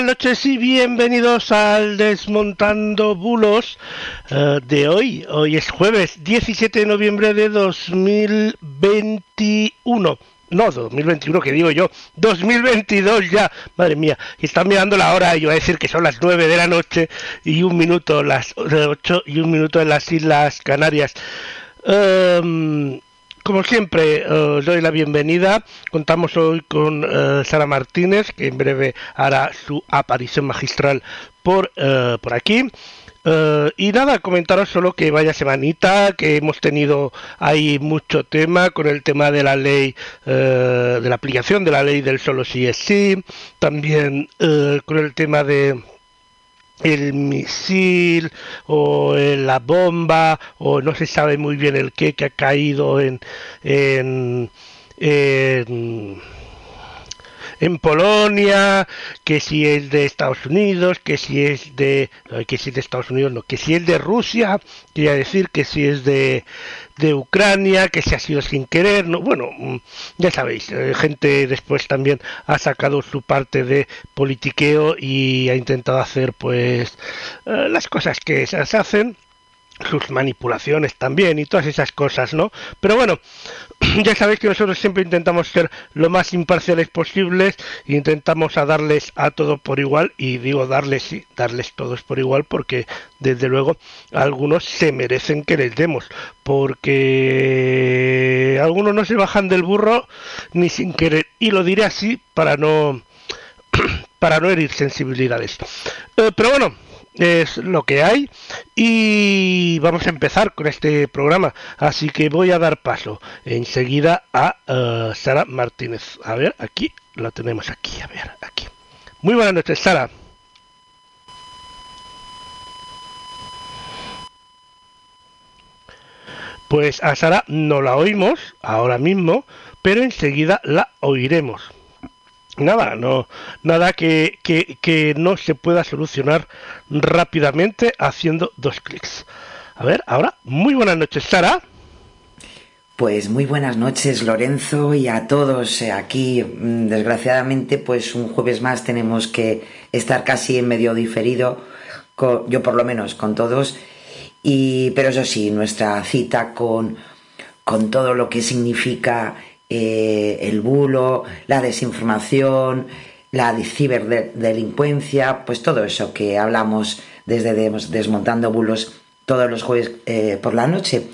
Buenas noches y bienvenidos al Desmontando Bulos eh, de hoy. Hoy es jueves 17 de noviembre de 2021. No, 2021 que digo yo, 2022 ya, madre mía, están mirando la hora y yo a decir que son las 9 de la noche y un minuto, las 8 y un minuto en las Islas Canarias. Em, como siempre, eh, os doy la bienvenida. Contamos hoy con eh, Sara Martínez, que en breve hará su aparición magistral por, eh, por aquí. Y nada, comentaros solo que vaya semanita, que hemos tenido ahí mucho tema con el tema de la ley, de la aplicación de la ley del solo sí es sí, también con el tema de el misil o la bomba o no se sabe muy bien el qué que ha caído en, en, en en Polonia, que si es de Estados Unidos, que si es de que si es de Estados Unidos, no, que si es de Rusia, quería decir que si es de, de Ucrania, que si ha sido sin querer, no, bueno, mm, ya sabéis, eh, gente después también ha sacado su parte de politiqueo y ha intentado hacer pues eh, las cosas que se hacen sus manipulaciones también y todas esas cosas, ¿no? Pero bueno, ya sabéis que nosotros siempre intentamos ser lo más imparciales posibles intentamos a darles a todo por igual y digo darles sí, darles todos por igual porque desde luego algunos se merecen que les demos porque algunos no se bajan del burro ni sin querer y lo diré así para no para no herir sensibilidades. Eh, pero bueno, es lo que hay. Y vamos a empezar con este programa. Así que voy a dar paso enseguida a uh, Sara Martínez. A ver aquí la tenemos aquí a ver aquí. Muy buenas noches Sara. Pues a Sara no la oímos ahora mismo pero enseguida la oiremos nada, no, nada que, que, que, no se pueda solucionar rápidamente haciendo dos clics. A ver, ahora, muy buenas noches, Sara. Pues muy buenas noches, Lorenzo, y a todos aquí. mm, Desgraciadamente, pues un jueves más tenemos que estar casi en medio diferido, yo por lo menos con todos. Y, pero eso sí, nuestra cita con, con todo lo que significa eh, el bulo, la desinformación, la ciberdelincuencia, pues todo eso que hablamos desde Des- Desmontando Bulos todos los jueves eh, por la noche.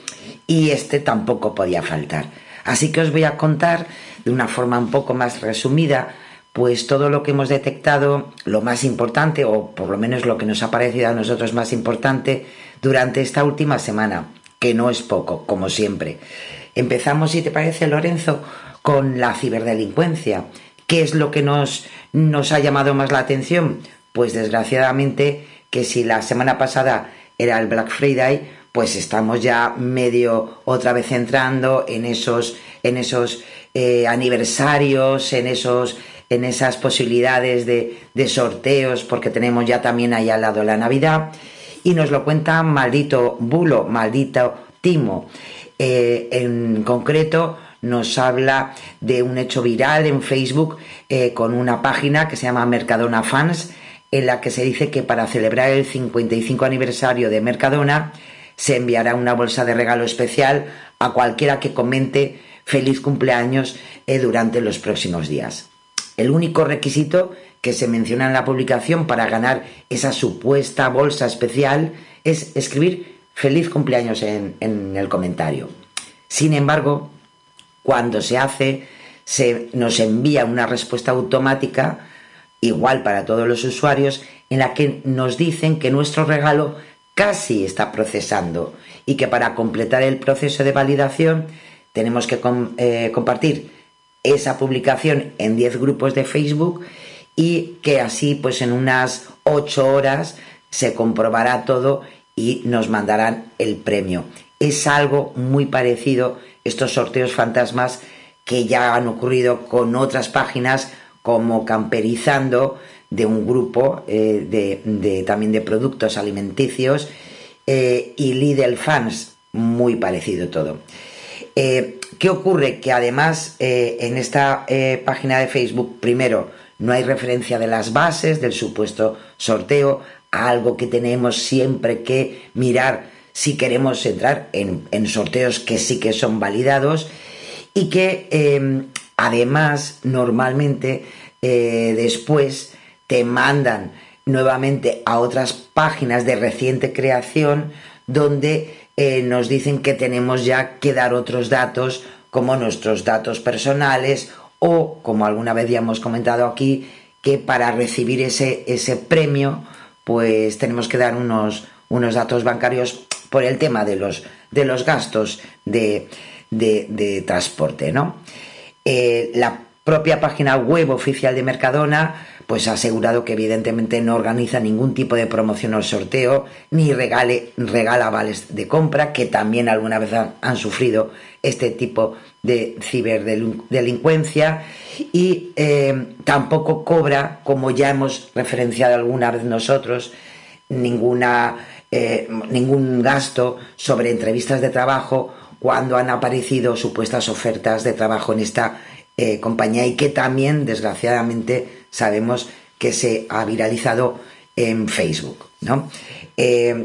Y este tampoco podía faltar. Así que os voy a contar de una forma un poco más resumida, pues todo lo que hemos detectado, lo más importante, o por lo menos lo que nos ha parecido a nosotros más importante durante esta última semana, que no es poco, como siempre. Empezamos, si te parece, Lorenzo, con la ciberdelincuencia. ¿Qué es lo que nos, nos ha llamado más la atención? Pues desgraciadamente que si la semana pasada era el Black Friday, pues estamos ya medio otra vez entrando en esos, en esos eh, aniversarios, en esos en esas posibilidades de, de sorteos, porque tenemos ya también ahí al lado la Navidad, y nos lo cuenta maldito bulo, maldito timo. Eh, en concreto nos habla de un hecho viral en Facebook eh, con una página que se llama Mercadona Fans, en la que se dice que para celebrar el 55 aniversario de Mercadona se enviará una bolsa de regalo especial a cualquiera que comente feliz cumpleaños eh, durante los próximos días. El único requisito que se menciona en la publicación para ganar esa supuesta bolsa especial es escribir feliz cumpleaños en, el comentario. Sin embargo, cuando se hace, se nos envía una respuesta automática, igual para todos los usuarios, en la que nos dicen que nuestro regalo casi está procesando y que para completar el proceso de validación tenemos que eh, compartir esa publicación en 10 grupos de Facebook y que así pues en unas 8 horas se comprobará todo y nos mandarán el premio. Es algo muy parecido estos sorteos fantasmas que ya han ocurrido con otras páginas como Camperizando de un grupo eh, de, también de productos alimenticios eh, y Lidl Fans, muy parecido todo. Eh, ¿Qué ocurre? Que además en esta página de Facebook, primero, no hay referencia de las bases del supuesto sorteo, algo que tenemos siempre que mirar si queremos entrar en, sorteos que sí que son validados y que em, además normalmente eh, después te mandan nuevamente a otras páginas de reciente creación donde eh, nos dicen que tenemos ya que dar otros datos como nuestros datos personales o, como alguna vez ya hemos comentado aquí, que para recibir ese, ese premio, pues tenemos que dar unos, unos datos bancarios por el tema de los, de los gastos de, de, transporte, ¿no? Eh, la propia página web oficial de Mercadona pues ha asegurado que evidentemente no organiza ningún tipo de promoción o sorteo, ni regale, regala vales de compra, que también alguna vez han, sufrido este tipo de ciberdelincuencia, y eh, tampoco cobra, como ya hemos referenciado alguna vez nosotros, ninguna, eh, ningún gasto sobre entrevistas de trabajo cuando han aparecido supuestas ofertas de trabajo en esta eh, compañía y que también, desgraciadamente, sabemos que se ha viralizado en Facebook. ¿no?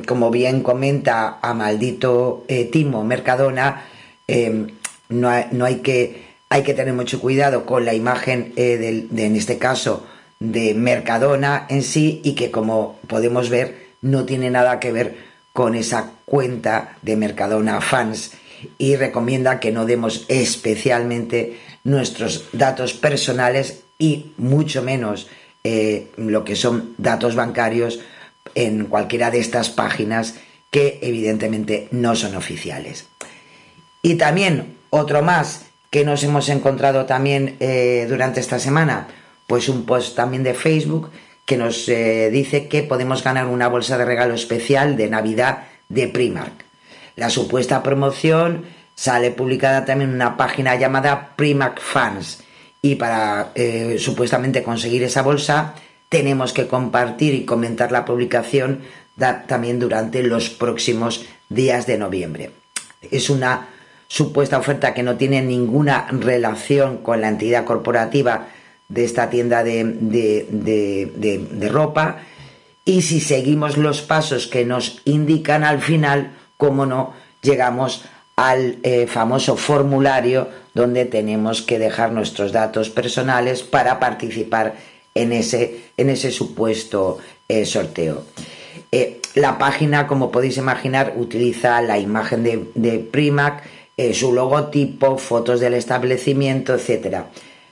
Como bien comenta a maldito Timo Mercadona, no, hay, que, hay que tener mucho cuidado con la imagen de, en este caso, de Mercadona en sí y que como podemos ver no tiene nada que ver con esa cuenta de Mercadona fans y recomienda que no demos especialmente nuestros datos personales y mucho menos eh, lo que son datos bancarios en cualquiera de estas páginas que evidentemente no son oficiales. Y también otro más que nos hemos encontrado también eh, durante esta semana, pues un post también de Facebook que nos eh, dice que podemos ganar una bolsa de regalo especial de Navidad de Primark. La supuesta promoción sale publicada también una página llamada Primac Fans y para eh, supuestamente conseguir esa bolsa tenemos que compartir y comentar la publicación también durante los próximos días de noviembre. Es una supuesta oferta que no tiene ninguna relación con la entidad corporativa de esta tienda de, de ropa y si seguimos los pasos que nos indican al final, como no, llegamos al eh, famoso formulario donde tenemos que dejar nuestros datos personales para participar en ese, en ese supuesto eh, sorteo. Eh, la página, como podéis imaginar, utiliza la imagen de, Primac, su logotipo, fotos del establecimiento, etc.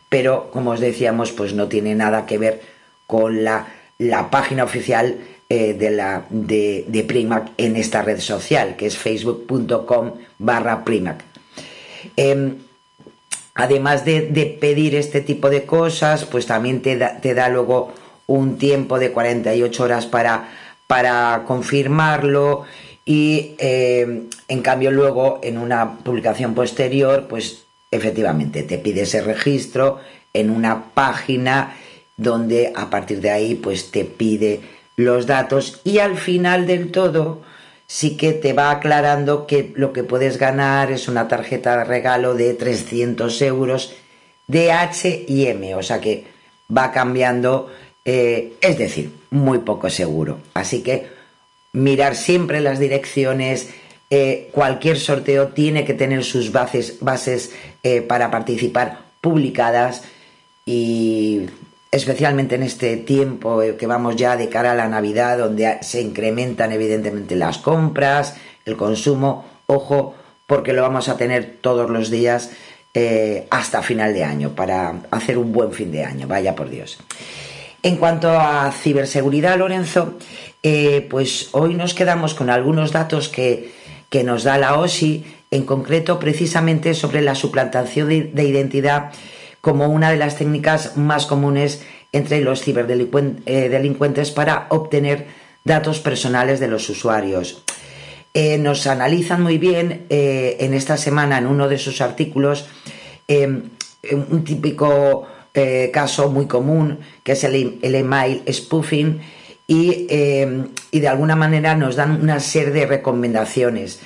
Pero, como os decíamos, pues no tiene nada que ver con la, la página oficial eh, de, la, de, de, Primac en esta red social, que es facebook.com barra Primac. Em, además de, pedir este tipo de cosas, pues también te da, te da luego un tiempo de 48 horas para, para confirmarlo y em, en cambio luego en una publicación posterior, pues efectivamente te pide ese registro en una página donde a partir de ahí pues te pide los datos y al final del todo sí que te va aclarando que lo que puedes ganar es una tarjeta de regalo de 300 euros de H y M, o sea que va cambiando, eh, es decir, muy poco seguro. Así que mirar siempre las direcciones, eh, cualquier sorteo tiene que tener sus bases, eh, para participar publicadas y especialmente en este tiempo que vamos ya de cara a la Navidad, donde se incrementan evidentemente las compras, el consumo, ojo, porque lo vamos a tener todos los días eh, hasta final de año, para hacer un buen fin de año, vaya por Dios. En cuanto a ciberseguridad, Lorenzo, eh, pues hoy nos quedamos con algunos datos que, que, nos da la OSI, en concreto precisamente sobre la suplantación de, de identidad como una de las técnicas más comunes entre los ciberdelincuentes para obtener datos personales de los usuarios. Eh, nos analizan muy bien eh, en esta semana en uno de sus artículos eh, un típico caso muy común que es el email spoofing y, y, de alguna manera nos dan una serie de recomendaciones.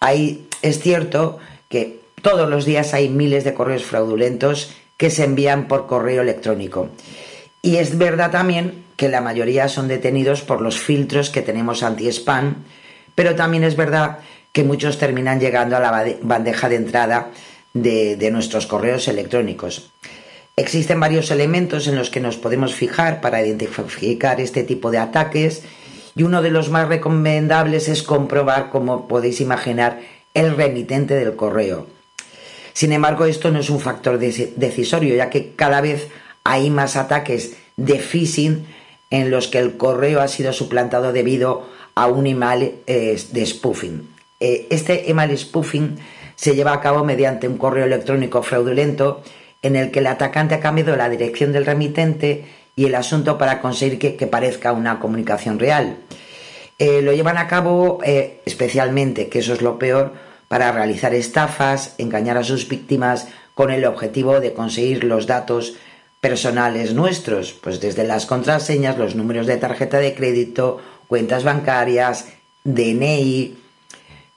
Hay, es cierto que todos los días hay miles de correos fraudulentos que se envían por correo electrónico. Y es verdad también que la mayoría son detenidos por los filtros que tenemos anti-spam, pero también es verdad que muchos terminan llegando a la bandeja de entrada de, de, nuestros correos electrónicos. Existen varios elementos en los que nos podemos fijar para identificar este tipo de ataques y uno de los más recomendables es comprobar, como podéis imaginar, el remitente del correo. Sin embargo, esto no es un factor decisorio, ya que cada vez hay más ataques de phishing en los que el correo ha sido suplantado debido a un email eh, de spoofing. Eh, este email spoofing se lleva a cabo mediante un correo electrónico fraudulento en el que el atacante ha cambiado la dirección del remitente y el asunto para conseguir que, parezca una comunicación real. Eh, lo llevan a cabo eh, especialmente, que eso es lo peor, para realizar estafas, engañar a sus víctimas con el objetivo de conseguir los datos personales nuestros, pues desde las contraseñas, los números de tarjeta de crédito, cuentas bancarias, DNI,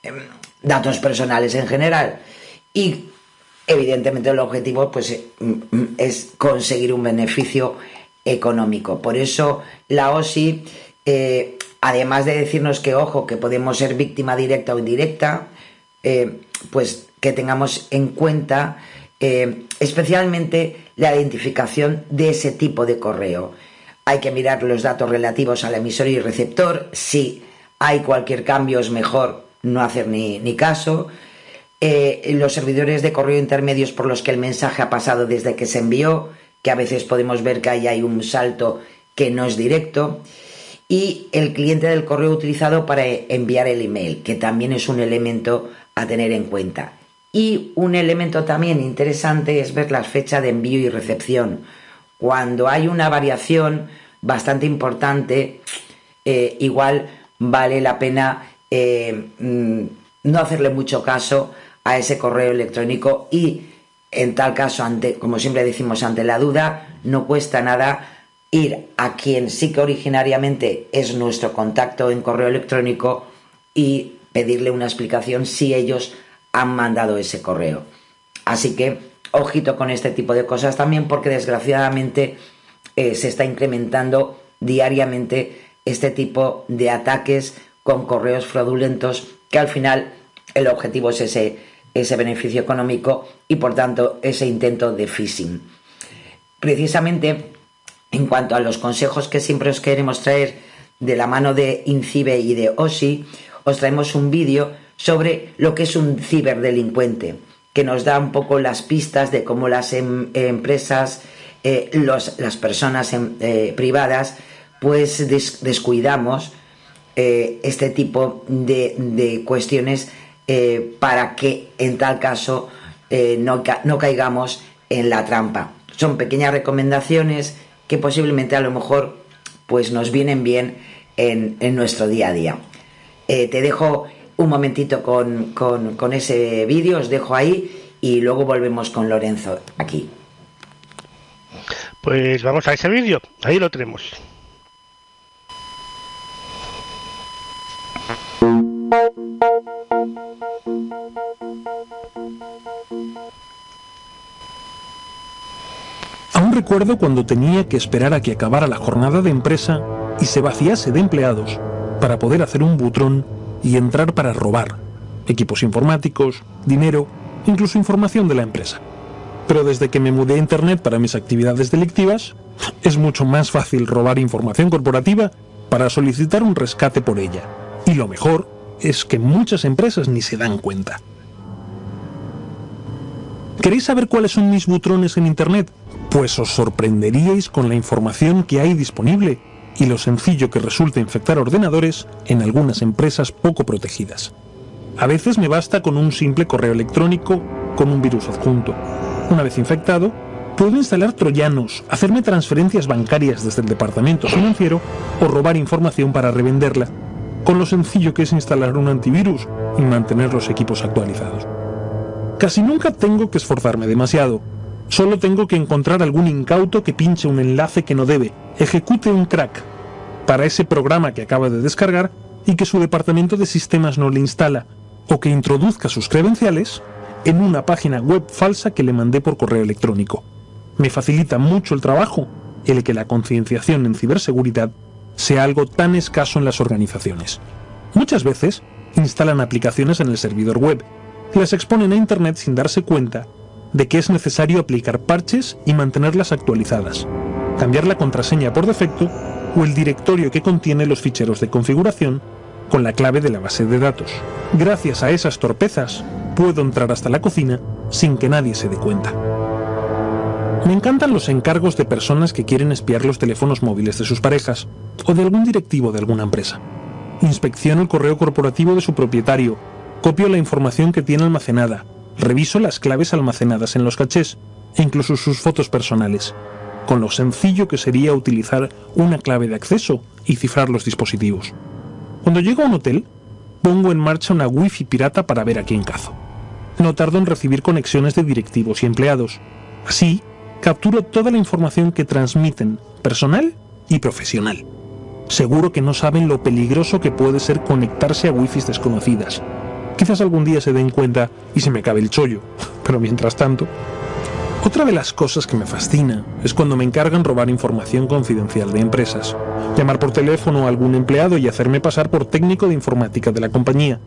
em, datos personales en general. Y evidentemente el objetivo pues, em, es conseguir un beneficio económico. Por eso la OSI, eh, además de decirnos que, ojo, que podemos ser víctima directa o indirecta, eh, pues que tengamos en cuenta eh, especialmente la identificación de ese tipo de correo. Hay que mirar los datos relativos al emisor y receptor. Si hay cualquier cambio es mejor no hacer ni, ni caso. Eh, los servidores de correo intermedios por los que el mensaje ha pasado desde que se envió, que a veces podemos ver que ahí hay un salto que no es directo. Y el cliente del correo utilizado para enviar el email, que también es un elemento a tener en cuenta. Y un elemento también interesante es ver la fecha de envío y recepción. Cuando hay una variación bastante importante, eh, igual vale la pena eh, mm, no hacerle mucho caso a ese correo electrónico y en tal caso, ante, como siempre decimos, ante la duda, no cuesta nada ir a quien sí que originariamente es nuestro contacto en correo electrónico y pedirle una explicación si ellos han mandado ese correo. Así que ojito con este tipo de cosas también porque desgraciadamente eh, se está incrementando diariamente este tipo de ataques con correos fraudulentos que al final el objetivo es ese, ese beneficio económico y por tanto ese intento de phishing. Precisamente en cuanto a los consejos que siempre os queremos traer de la mano de INCIBE y de OSI, os traemos un vídeo sobre lo que es un ciberdelincuente, que nos da un poco las pistas de cómo las em, empresas, eh, las personas em, eh, privadas, pues des, descuidamos eh, este tipo de cuestiones eh, para que en tal caso eh, no, ca no caigamos en la trampa. Son pequeñas recomendaciones que posiblemente a lo mejor pues nos vienen bien en, en nuestro día a día. Eh, te dejo un momentito con, con, con ese vídeo, os dejo ahí y luego volvemos con Lorenzo aquí. Pues vamos a ese vídeo, ahí lo tenemos. Aún recuerdo cuando tenía que esperar a que acabara la jornada de empresa y se vaciase de empleados para poder hacer un butrón y entrar para robar equipos informáticos, dinero, incluso información de la empresa. Pero desde que me mudé a Internet para mis actividades delictivas, es mucho más fácil robar información corporativa para solicitar un rescate por ella. Y lo mejor es que muchas empresas ni se dan cuenta. ¿Queréis saber cuáles son mis butrones en Internet? Pues os sorprenderíais con la información que hay disponible y lo sencillo que resulta infectar ordenadores en algunas empresas poco protegidas. A veces me basta con un simple correo electrónico con un virus adjunto. Una vez infectado, puedo instalar troyanos, hacerme transferencias bancarias desde el departamento financiero o robar información para revenderla, con lo sencillo que es instalar un antivirus y mantener los equipos actualizados. Casi nunca tengo que esforzarme demasiado. Solo tengo que encontrar algún incauto que pinche un enlace que no debe, ejecute un crack para ese programa que acaba de descargar y que su departamento de sistemas no le instala, o que introduzca sus credenciales en una página web falsa que le mandé por correo electrónico. Me facilita mucho el trabajo el que la concienciación en ciberseguridad sea algo tan escaso en las organizaciones. Muchas veces instalan aplicaciones en el servidor web y las exponen a Internet sin darse cuenta de que es necesario aplicar parches y mantenerlas actualizadas, cambiar la contraseña por defecto o el directorio que contiene los ficheros de configuración con la clave de la base de datos. Gracias a esas torpezas, puedo entrar hasta la cocina sin que nadie se dé cuenta. Me encantan los encargos de personas que quieren espiar los teléfonos móviles de sus parejas o de algún directivo de alguna empresa. Inspecciono el correo corporativo de su propietario, copio la información que tiene almacenada, reviso las claves almacenadas en los cachés e incluso sus fotos personales, con lo sencillo que sería utilizar una clave de acceso y cifrar los dispositivos. Cuando llego a un hotel, pongo en marcha una wifi pirata para ver a quién cazo. No tardo en recibir conexiones de directivos y empleados. Así, capturo toda la información que transmiten, personal y profesional. Seguro que no saben lo peligroso que puede ser conectarse a wifis desconocidas. Quizás algún día se den cuenta y se me cabe el chollo, pero mientras tanto... Otra de las cosas que me fascina es cuando me encargan robar información confidencial de empresas llamar por teléfono a algún empleado y hacerme pasar por técnico de informática de la compañía.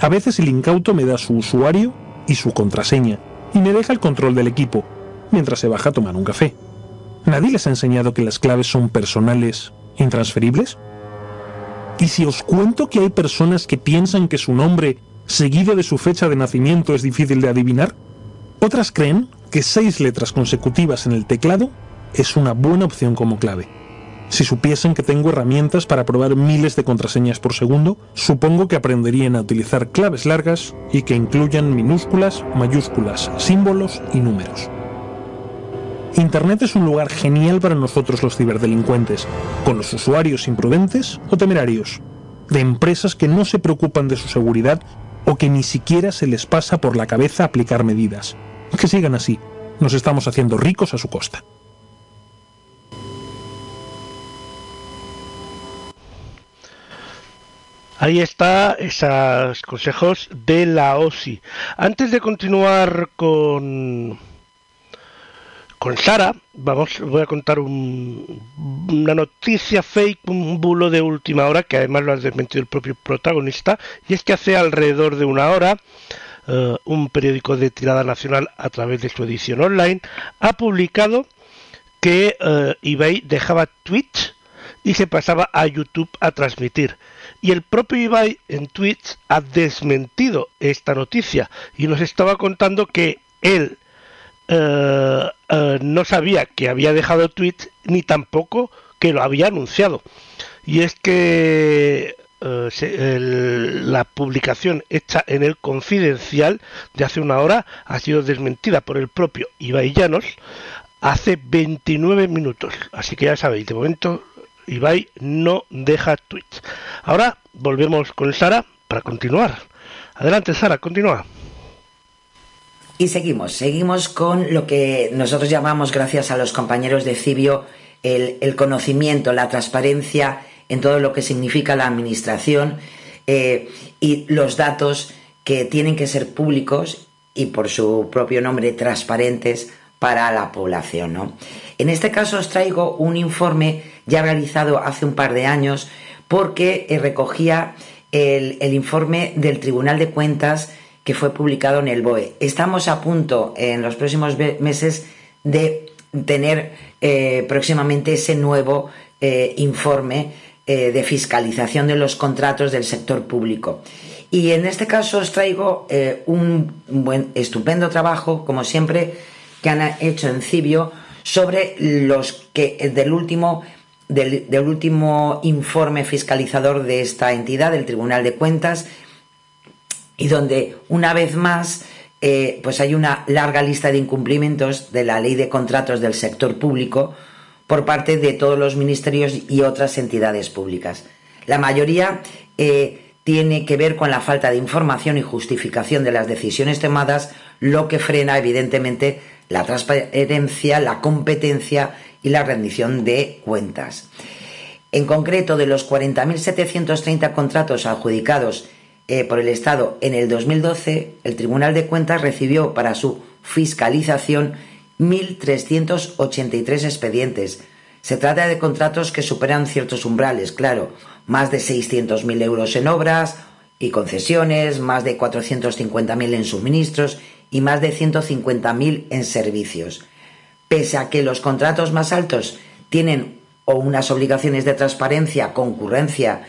A veces el incauto me da su usuario y su contraseña y me deja el control del equipo mientras se baja a tomar un café. ¿Nadie les ha enseñado que las claves son personales intransferibles? ¿Y si os cuento que hay personas que piensan que su nombre, seguido de su fecha de nacimiento, es difícil de adivinar? Otras creen que seis letras consecutivas en el teclado es una buena opción como clave. Si supiesen que tengo herramientas para probar miles de contraseñas por segundo, supongo que aprenderían a utilizar claves largas y que incluyan minúsculas, mayúsculas, símbolos y números. Internet es un lugar genial para nosotros los ciberdelincuentes, con los usuarios imprudentes o temerarios, de empresas que no se preocupan de su seguridad o que ni siquiera se les pasa por la cabeza aplicar medidas. Que sigan así, nos estamos haciendo ricos a su costa. Ahí está esos consejos de la OSI. Antes de continuar con con Sara, vamos, voy a contar una noticia fake, un bulo de última hora, que además lo ha desmentido el propio protagonista, y es que hace alrededor de una hora eh, un periódico de tirada nacional a través de su edición online ha publicado que uh, eBay dejaba Twitch y se pasaba a YouTube a transmitir. Y el propio Ibai en Twitch ha desmentido esta noticia y nos estaba contando que él uh, uh, no sabía que había dejado Twitch ni tampoco que lo había anunciado. Y es que uh, se, la publicación hecha en el confidencial de hace una hora ha sido desmentida por el propio Ibai Llanos hace 29 minutos. Así que ya sabéis, de momento Ibai no deja Twitch. Ahora volvemos con Sara para continuar. Adelante, Sara, continúa. Y seguimos, seguimos con lo que nosotros llamamos, gracias a los compañeros de Cibio, el, conocimiento, la transparencia en todo lo que significa la administración eh, y los datos que tienen que ser públicos y por su propio nombre transparentes para la población. En este caso os traigo un informe ya realizado hace un par de años porque eh, recogía el, informe del Tribunal de Cuentas que fue publicado en el BOE. Estamos a punto en los próximos meses de tener eh, próximamente ese nuevo eh, informe eh, de fiscalización de los contratos del sector público. Y en este caso os traigo un buen, estupendo trabajo, como siempre, que han hecho en Cibio sobre los que del último del, último informe fiscalizador de esta entidad, del Tribunal de Cuentas, y donde una vez más eh, pues hay una larga lista de incumplimientos de la ley de contratos del sector público por parte de todos los ministerios y otras entidades públicas. La mayoría eh, tiene que ver con la falta de información y justificación de las decisiones tomadas, lo que frena evidentemente la transparencia, la competencia y la rendición de cuentas. En concreto, de los 40.730 contratos adjudicados eh, por el Estado en el 2012, el Tribunal de Cuentas recibió para su fiscalización 1.383 expedientes. Se trata de contratos que superan ciertos umbrales, claro, más de 600.000 euros en obras y concesiones, más de 450.000 en suministros y más de 150.000 en servicios. Pese a que los contratos más altos tienen o unas obligaciones de transparencia, concurrencia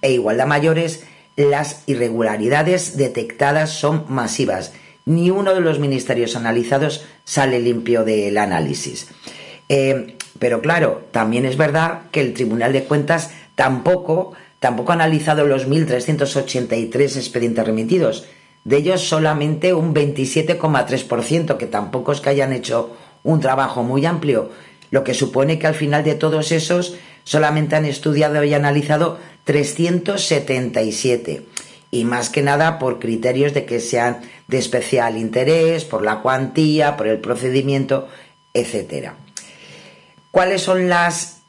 e igualdad mayores, las irregularidades detectadas son masivas. Ni uno de los ministerios analizados sale limpio del análisis. Eh, pero claro, también es verdad que el Tribunal de Cuentas tampoco, tampoco ha analizado los 1.383 expedientes remitidos. De ellos solamente un 27,3%, que tampoco es que hayan hecho un trabajo muy amplio, lo que supone que al final de todos esos solamente han estudiado y analizado 377 y más que nada por criterios de que sean de especial interés, por la cuantía, por el procedimiento, etc. ¿Cuáles son las,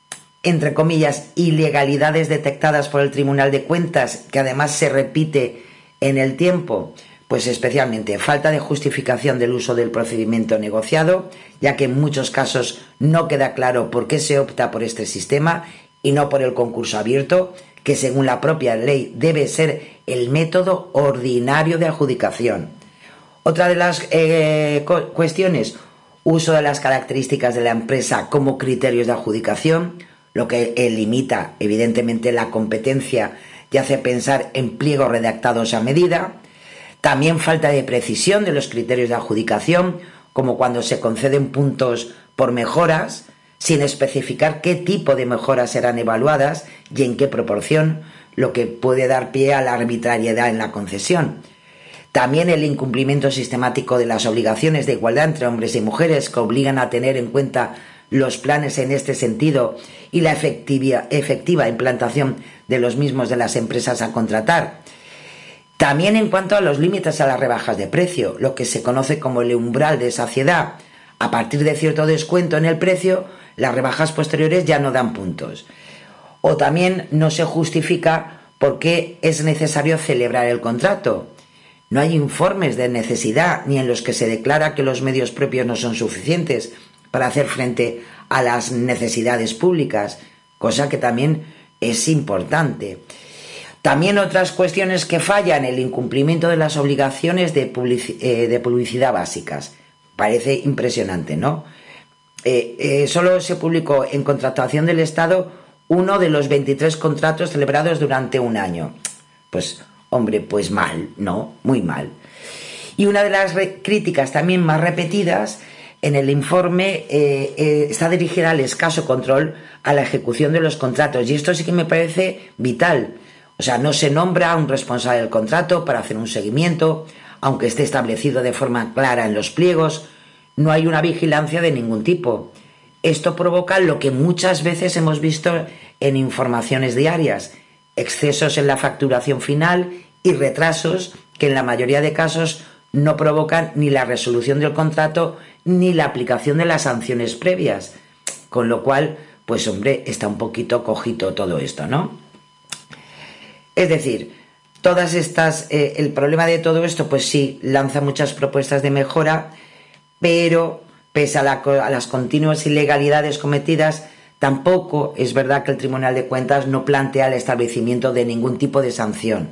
entre comillas, ilegalidades detectadas por el Tribunal de Cuentas, que además se repite en el tiempo? Pues especialmente falta de justificación del uso del procedimiento negociado, ya que en muchos casos no queda claro por qué se opta por este sistema y no por el concurso abierto, que según la propia ley debe ser el método ordinario de adjudicación. Otra de las eh, cuestiones, uso de las características de la empresa como criterios de adjudicación, lo que limita evidentemente la competencia y hace pensar en pliegos redactados a medida. También falta de precisión de los criterios de adjudicación, como cuando se conceden puntos por mejoras, sin especificar qué tipo de mejoras serán evaluadas y en qué proporción, lo que puede dar pie a la arbitrariedad en la concesión. También el incumplimiento sistemático de las obligaciones de igualdad entre hombres y mujeres que obligan a tener en cuenta los planes en este sentido y la efectiva implantación de los mismos de las empresas a contratar. También en cuanto a los límites a las rebajas de precio, lo que se conoce como el umbral de saciedad. A partir de cierto descuento en el precio, las rebajas posteriores ya no dan puntos. O también no se justifica por qué es necesario celebrar el contrato. No hay informes de necesidad ni en los que se declara que los medios propios no son suficientes para hacer frente a las necesidades públicas, cosa que también es importante. También otras cuestiones que fallan, el incumplimiento de las obligaciones de, eh, publicidad básicas. Parece impresionante, ¿no? Eh, eh, solo se publicó en contratación del Estado uno de los 23 contratos celebrados durante un año. Pues, hombre, pues mal, ¿no? Muy mal. Y una de las críticas también más repetidas en el informe eh, está dirigida al escaso control a la ejecución de los contratos. Y esto sí que me parece vital. O sea, no se nombra a un responsable del contrato para hacer un seguimiento, aunque esté establecido de forma clara en los pliegos no hay una vigilancia de ningún tipo. Esto provoca lo que muchas veces hemos visto en informaciones diarias, excesos en la facturación final y retrasos que en la mayoría de casos no provocan ni la resolución del contrato ni la aplicación de las sanciones previas. Con lo cual, pues hombre, está un poquito cojito todo esto, ¿no? Es decir, todas estas, eh, el problema de todo esto, pues sí, lanza muchas propuestas de mejora, pero pese a, las continuas ilegalidades cometidas, tampoco es verdad que el Tribunal de Cuentas no plantea el establecimiento de ningún tipo de sanción.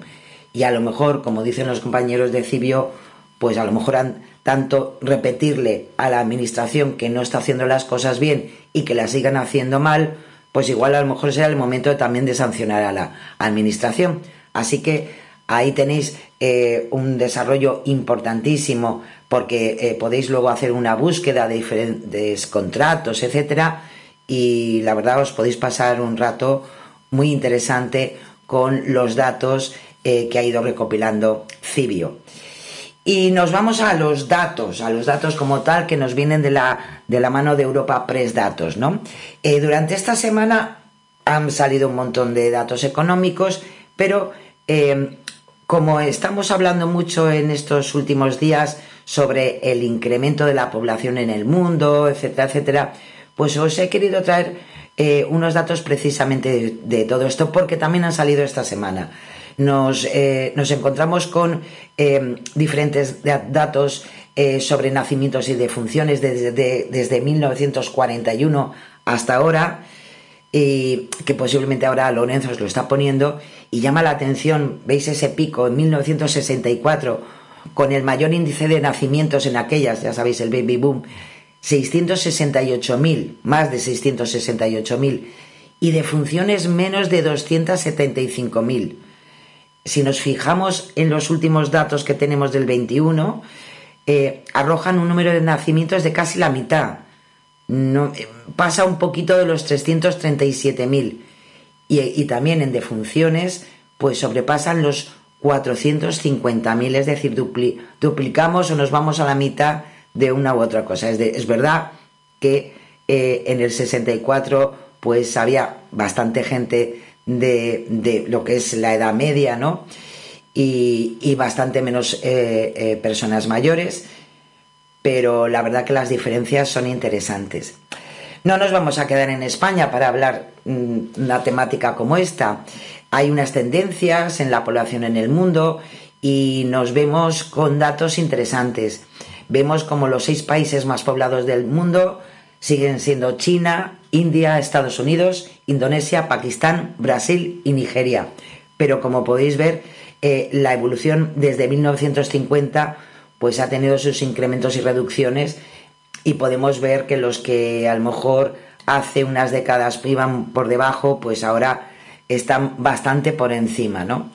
Y a lo mejor, como dicen los compañeros de Cibio, pues a lo mejor han, tanto repetirle a la Administración que no está haciendo las cosas bien y que las sigan haciendo mal, pues igual a lo mejor será el momento también de sancionar a la Administración. Así que ahí tenéis eh, un desarrollo importantísimo porque eh, podéis luego hacer una búsqueda de diferentes contratos, etcétera, y la verdad os podéis pasar un rato muy interesante con los datos eh, que ha ido recopilando Cibio. Y nos vamos a los datos, a los datos como tal que nos vienen de la, de la mano de Europa Press Datos, ¿no? Eh, durante esta semana han salido un montón de datos económicos, pero como estamos hablando mucho en estos últimos días sobre el incremento de la población en el mundo, etcétera, etcétera, pues os he querido traer eh, unos datos precisamente de, todo esto porque también han salido esta semana. Nos, eh, encontramos con eh, diferentes datos sobre nacimientos y defunciones desde, desde 1941 hasta ahora, y que posiblemente ahora Lorenzo os lo está poniendo, y llama la atención, veis ese pico en 1964 con el mayor índice de nacimientos en aquellas, ya sabéis, el baby boom, 668.000, más de 668.000, y de funciones menos de 275.000. Si nos fijamos en los últimos datos que tenemos del 21, eh, arrojan un número de nacimientos de casi la mitad. No, eh, pasa un poquito de los 337.000. Y, y también en defunciones, pues sobrepasan los 450.000, es decir, duplicamos o nos vamos a la mitad de una u otra cosa. Es, es verdad que eh, en el 64 pues había bastante gente de, lo que es la edad media, ¿no? Y, bastante menos eh, eh, personas mayores, pero la verdad que las diferencias son interesantes. No nos vamos a quedar en España para hablar mm, una temática como esta hay unas tendencias en la población en el mundo y nos vemos con datos interesantes. Vemos como los seis países más poblados del mundo siguen siendo China, India, Estados Unidos, Indonesia, Pakistán, Brasil y Nigeria. Pero como podéis ver, eh, la evolución desde 1950 pues ha tenido sus incrementos y reducciones y podemos ver que los que a lo mejor hace unas décadas iban por debajo, pues ahora están bastante por encima, ¿no?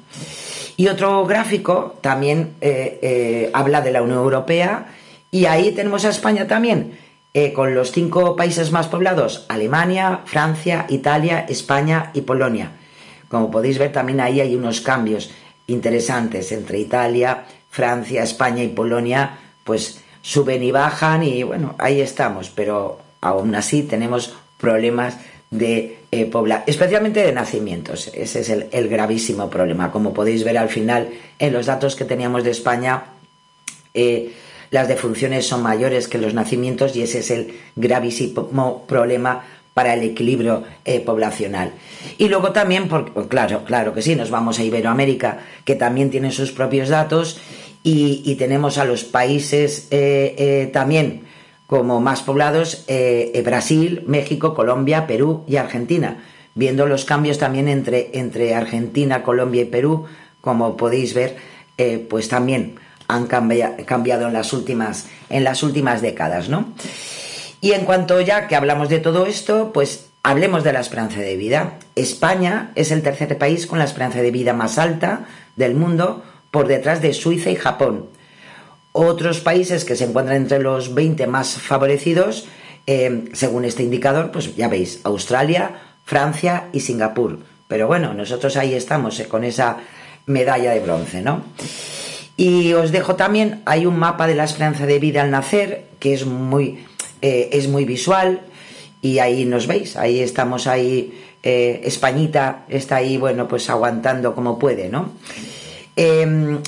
Y otro gráfico también eh, eh, habla de la Unión Europea y ahí tenemos a España también, eh, con los cinco países más poblados, Alemania, Francia, Italia, España y Polonia. Como podéis ver también ahí hay unos cambios interesantes entre Italia, Francia, España y Polonia, pues suben y bajan y bueno, ahí estamos, pero aún así tenemos problemas de eh, especialmente de nacimientos. Ese es el, gravísimo problema. Como podéis ver al final en los datos que teníamos de España, eh, las defunciones son mayores que los nacimientos y ese es el gravísimo problema para el equilibrio eh, poblacional. Y luego también, porque, claro, claro que sí, nos vamos a Iberoamérica, que también tiene sus propios datos, y, y tenemos a los países también como más poblados eh, eh, Brasil, México, Colombia, Perú y Argentina. Viendo los cambios también entre, entre Argentina, Colombia y Perú, como podéis ver, eh, pues también han cambiado en las últimas, en las últimas décadas, ¿no? Y en cuanto ya que hablamos de todo esto, pues hablemos de la esperanza de vida. España es el tercer país con la esperanza de vida más alta del mundo, por detrás de Suiza y Japón. Otros países que se encuentran entre los 20 más favorecidos, eh, según este indicador, pues ya veis, Australia, Francia y Singapur. Pero bueno, nosotros ahí estamos eh, con esa medalla de bronce, ¿no? Y os dejo también, hay un mapa de la esperanza de vida al nacer, que es muy, eh, es muy visual, y ahí nos veis, ahí estamos ahí, Españita está ahí, bueno, pues aguantando como puede, ¿no? Em,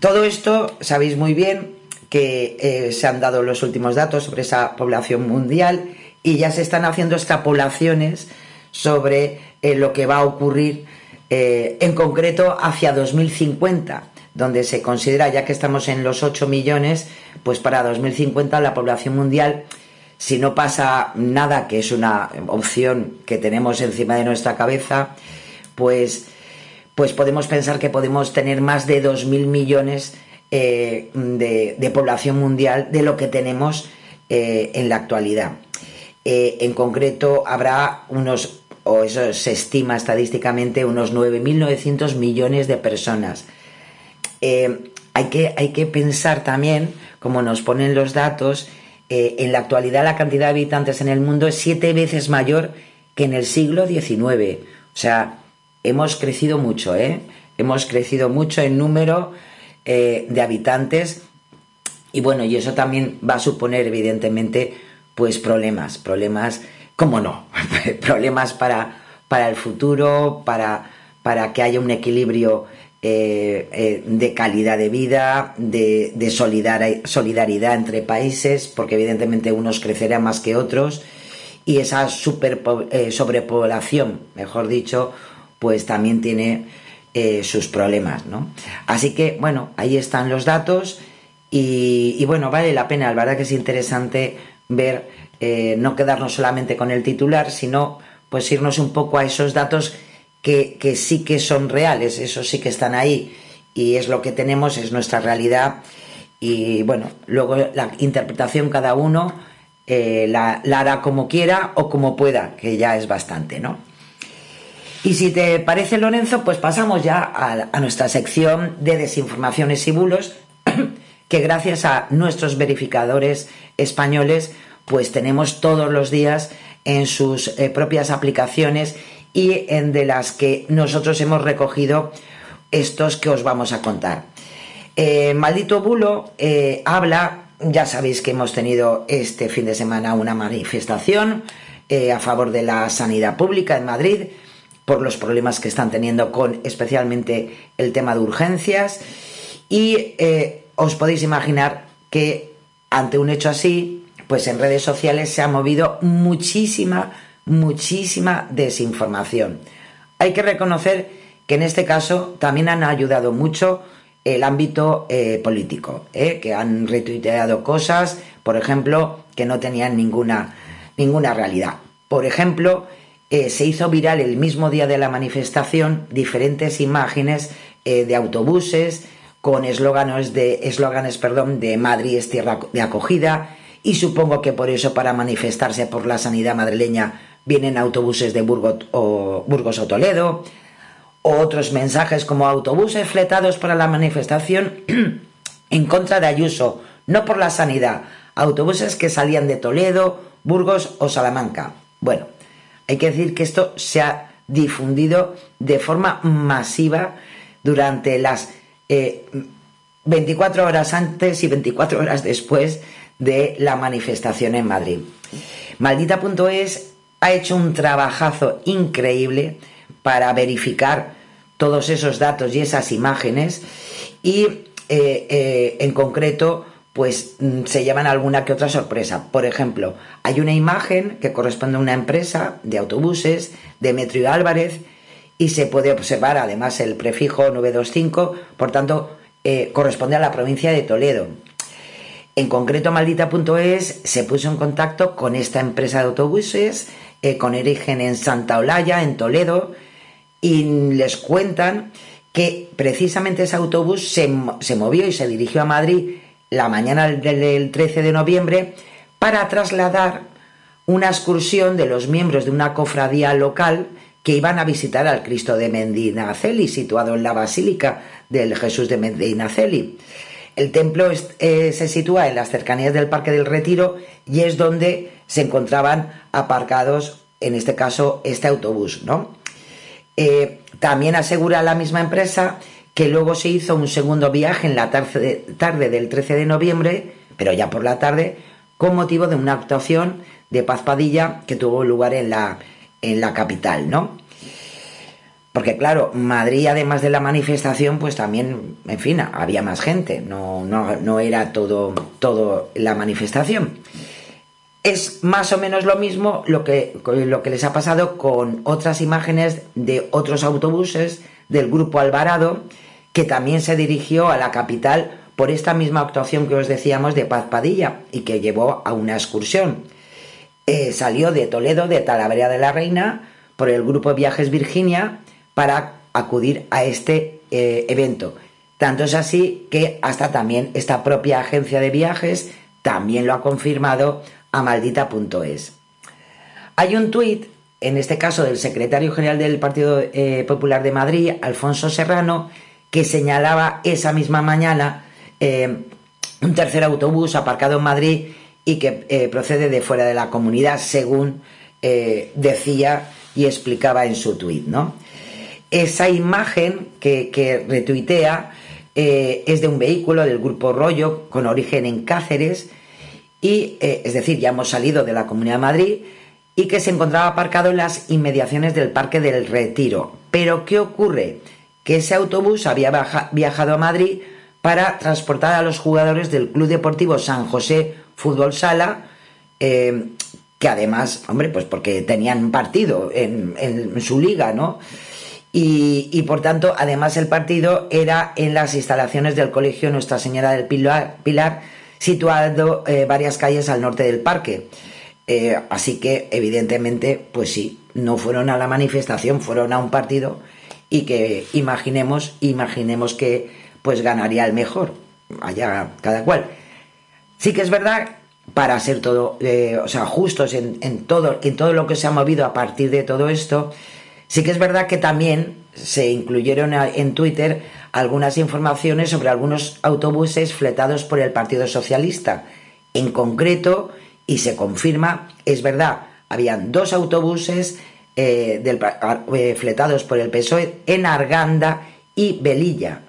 todo esto sabéis muy bien que eh, se han dado los últimos datos sobre esa población mundial y ya se están haciendo extrapolaciones sobre eh, lo que va a ocurrir eh, en concreto hacia 2050, donde se considera, ya que estamos en los 8 millones, pues para 2050 la población mundial, si no pasa nada, que es una opción que tenemos encima de nuestra cabeza, pues pues podemos pensar que podemos tener más de 2.000 millones eh, de, población mundial de lo que tenemos eh, en la actualidad. Eh, en concreto, habrá unos, o eso se estima estadísticamente, unos 9.900 millones de personas. hay, que, hay que pensar también como nos ponen los datos, en la actualidad la cantidad de habitantes en el mundo es siete veces mayor que en el siglo XIX. O sea, hemos crecido mucho, ¿eh? Hemos crecido mucho en número eh, de habitantes y bueno, y eso también va a suponer evidentemente pues problemas, problemas, ¿cómo no? problemas para, para el futuro, para, para que haya un equilibrio eh, eh, de calidad de vida, de, de solidaridad entre países, porque evidentemente unos crecerán más que otros, y esa super, sobrepoblación, mejor dicho, pues también tiene sus problemas, ¿no? Así que, bueno, ahí están los datos y, bueno, vale la pena, la verdad que es interesante ver, no quedarnos solamente con el titular, sino pues irnos un poco a esos datos que, sí que son reales, eso sí que están ahí y es lo que tenemos, es nuestra realidad y bueno, luego la interpretación cada uno eh, la, hará como quiera o como pueda, que ya es bastante, ¿no? Y si te parece, Lorenzo, pues pasamos ya a, nuestra sección de desinformaciones y bulos, que gracias a nuestros verificadores españoles, pues tenemos todos los días en sus eh, propias aplicaciones y en de las que nosotros hemos recogido estos que os vamos a contar. Eh, Maldito Bulo eh, habla, ya sabéis que hemos tenido este fin de semana una manifestación a favor de la sanidad pública en Madrid por los problemas que están teniendo con especialmente el tema de urgencias y os podéis imaginar que ante un hecho así, pues en redes sociales se ha movido muchísima muchísima desinformación. Hay que reconocer que en este caso también han ayudado mucho el ámbito eh, político, eh, que han retuiteado cosas, por ejemplo, que no tenían ninguna, ninguna realidad. Por ejemplo, eh, se hizo viral el mismo día de la manifestación diferentes imágenes de autobuses con eslóganes de, eslóganes, perdón, de Madrid es tierra de acogida. Y supongo que por eso para manifestarse por la sanidad madrileña vienen autobuses de Burgos o, Burgos o Toledo, o otros mensajes como autobuses fletados para la manifestación en contra de Ayuso, no por la sanidad, autobuses que salían de Toledo, Burgos o Salamanca. Bueno, hay que decir que esto se ha difundido de forma masiva durante las 24 eh, horas antes y 24 horas después de la manifestación en Madrid. Maldita.es ha hecho un trabajazo increíble para verificar todos esos datos y esas imágenes y eh, eh, en concreto pues mm, se llevan alguna que otra sorpresa. Por ejemplo, hay una imagen que corresponde a una empresa de autobuses de Metro y Álvarez y se puede observar además el prefijo 925, por tanto eh, corresponde a la provincia de Toledo. En concreto, maldita.es se puso en contacto con esta empresa de autobuses eh, con origen en Santa Olalla, en Toledo, y les cuentan que precisamente ese autobús se, movió y se dirigió a Madrid la mañana del 13 de noviembre para trasladar una excursión de los miembros de una cofradía local que iban a visitar al Cristo de Medinaceli, situado en la Basílica del Jesús de Medinaceli. El templo eh, se sitúa en las cercanías del Parque del Retiro y es donde se encontraban aparcados, en este caso, este autobús, ¿no? Eh, también asegura la misma empresa que luego se hizo un segundo viaje en la tarde, tarde del 13 de noviembre, pero ya por la tarde, con motivo de una actuación de Paz Padilla que tuvo lugar en la, en la capital, ¿no? Porque claro, Madrid, además de la manifestación, pues también, en fin, había más gente, no, no, no era todo, todo la manifestación es más o menos lo mismo lo que, lo que les ha pasado con otras imágenes de otros autobuses del grupo Alvarado, que también se dirigió a la capital por esta misma actuación que os decíamos de Paz Padilla y que llevó a una excursión. Eh, salió de Toledo, de Talavera de la Reina, por el grupo Viajes Virginia para acudir a este eh, evento. Tanto es así que hasta también esta propia agencia de viajes también lo ha confirmado a maldita.es. Hay un tuit, en este caso del secretario general del Partido eh, Popular de Madrid, Alfonso Serrano, que señalaba esa misma mañana, eh, un tercer autobús aparcado en Madrid y que eh, procede de fuera de la comunidad, según eh, decía y explicaba en su tuit, ¿no? Esa imagen que, que retuitea es de un vehículo del grupo Rollo con origen en Cáceres y, es decir, ya hemos salido de la Comunidad de Madrid y que se encontraba aparcado en las inmediaciones del Parque del Retiro. Pero ¿qué ocurre? Que ese autobús había viajado a Madrid para transportar a los jugadores del Club Deportivo San José Fútbol Sala, eh, que además, hombre, pues porque tenían un partido en, su liga, ¿no? Y, por tanto, además el partido era en las instalaciones del Colegio Nuestra Señora del Pilar, Pilar situado eh, varias calles al norte del parque. Eh, así que, evidentemente, pues sí, no fueron a la manifestación, fueron a un partido y que imaginemos, imaginemos que pues ganaría el mejor, allá cada cual. Sí que es verdad, para ser todo, eh, o sea, justos en, en, todo, en todo lo que se ha movido a partir de todo esto, sí que es verdad que también se incluyeron en Twitter algunas informaciones sobre algunos autobuses fletados por el Partido Socialista. En concreto, y se confirma, es verdad, habían dos autobuses eh, del, eh, fletados por el PSOE en Arganda y Velilla,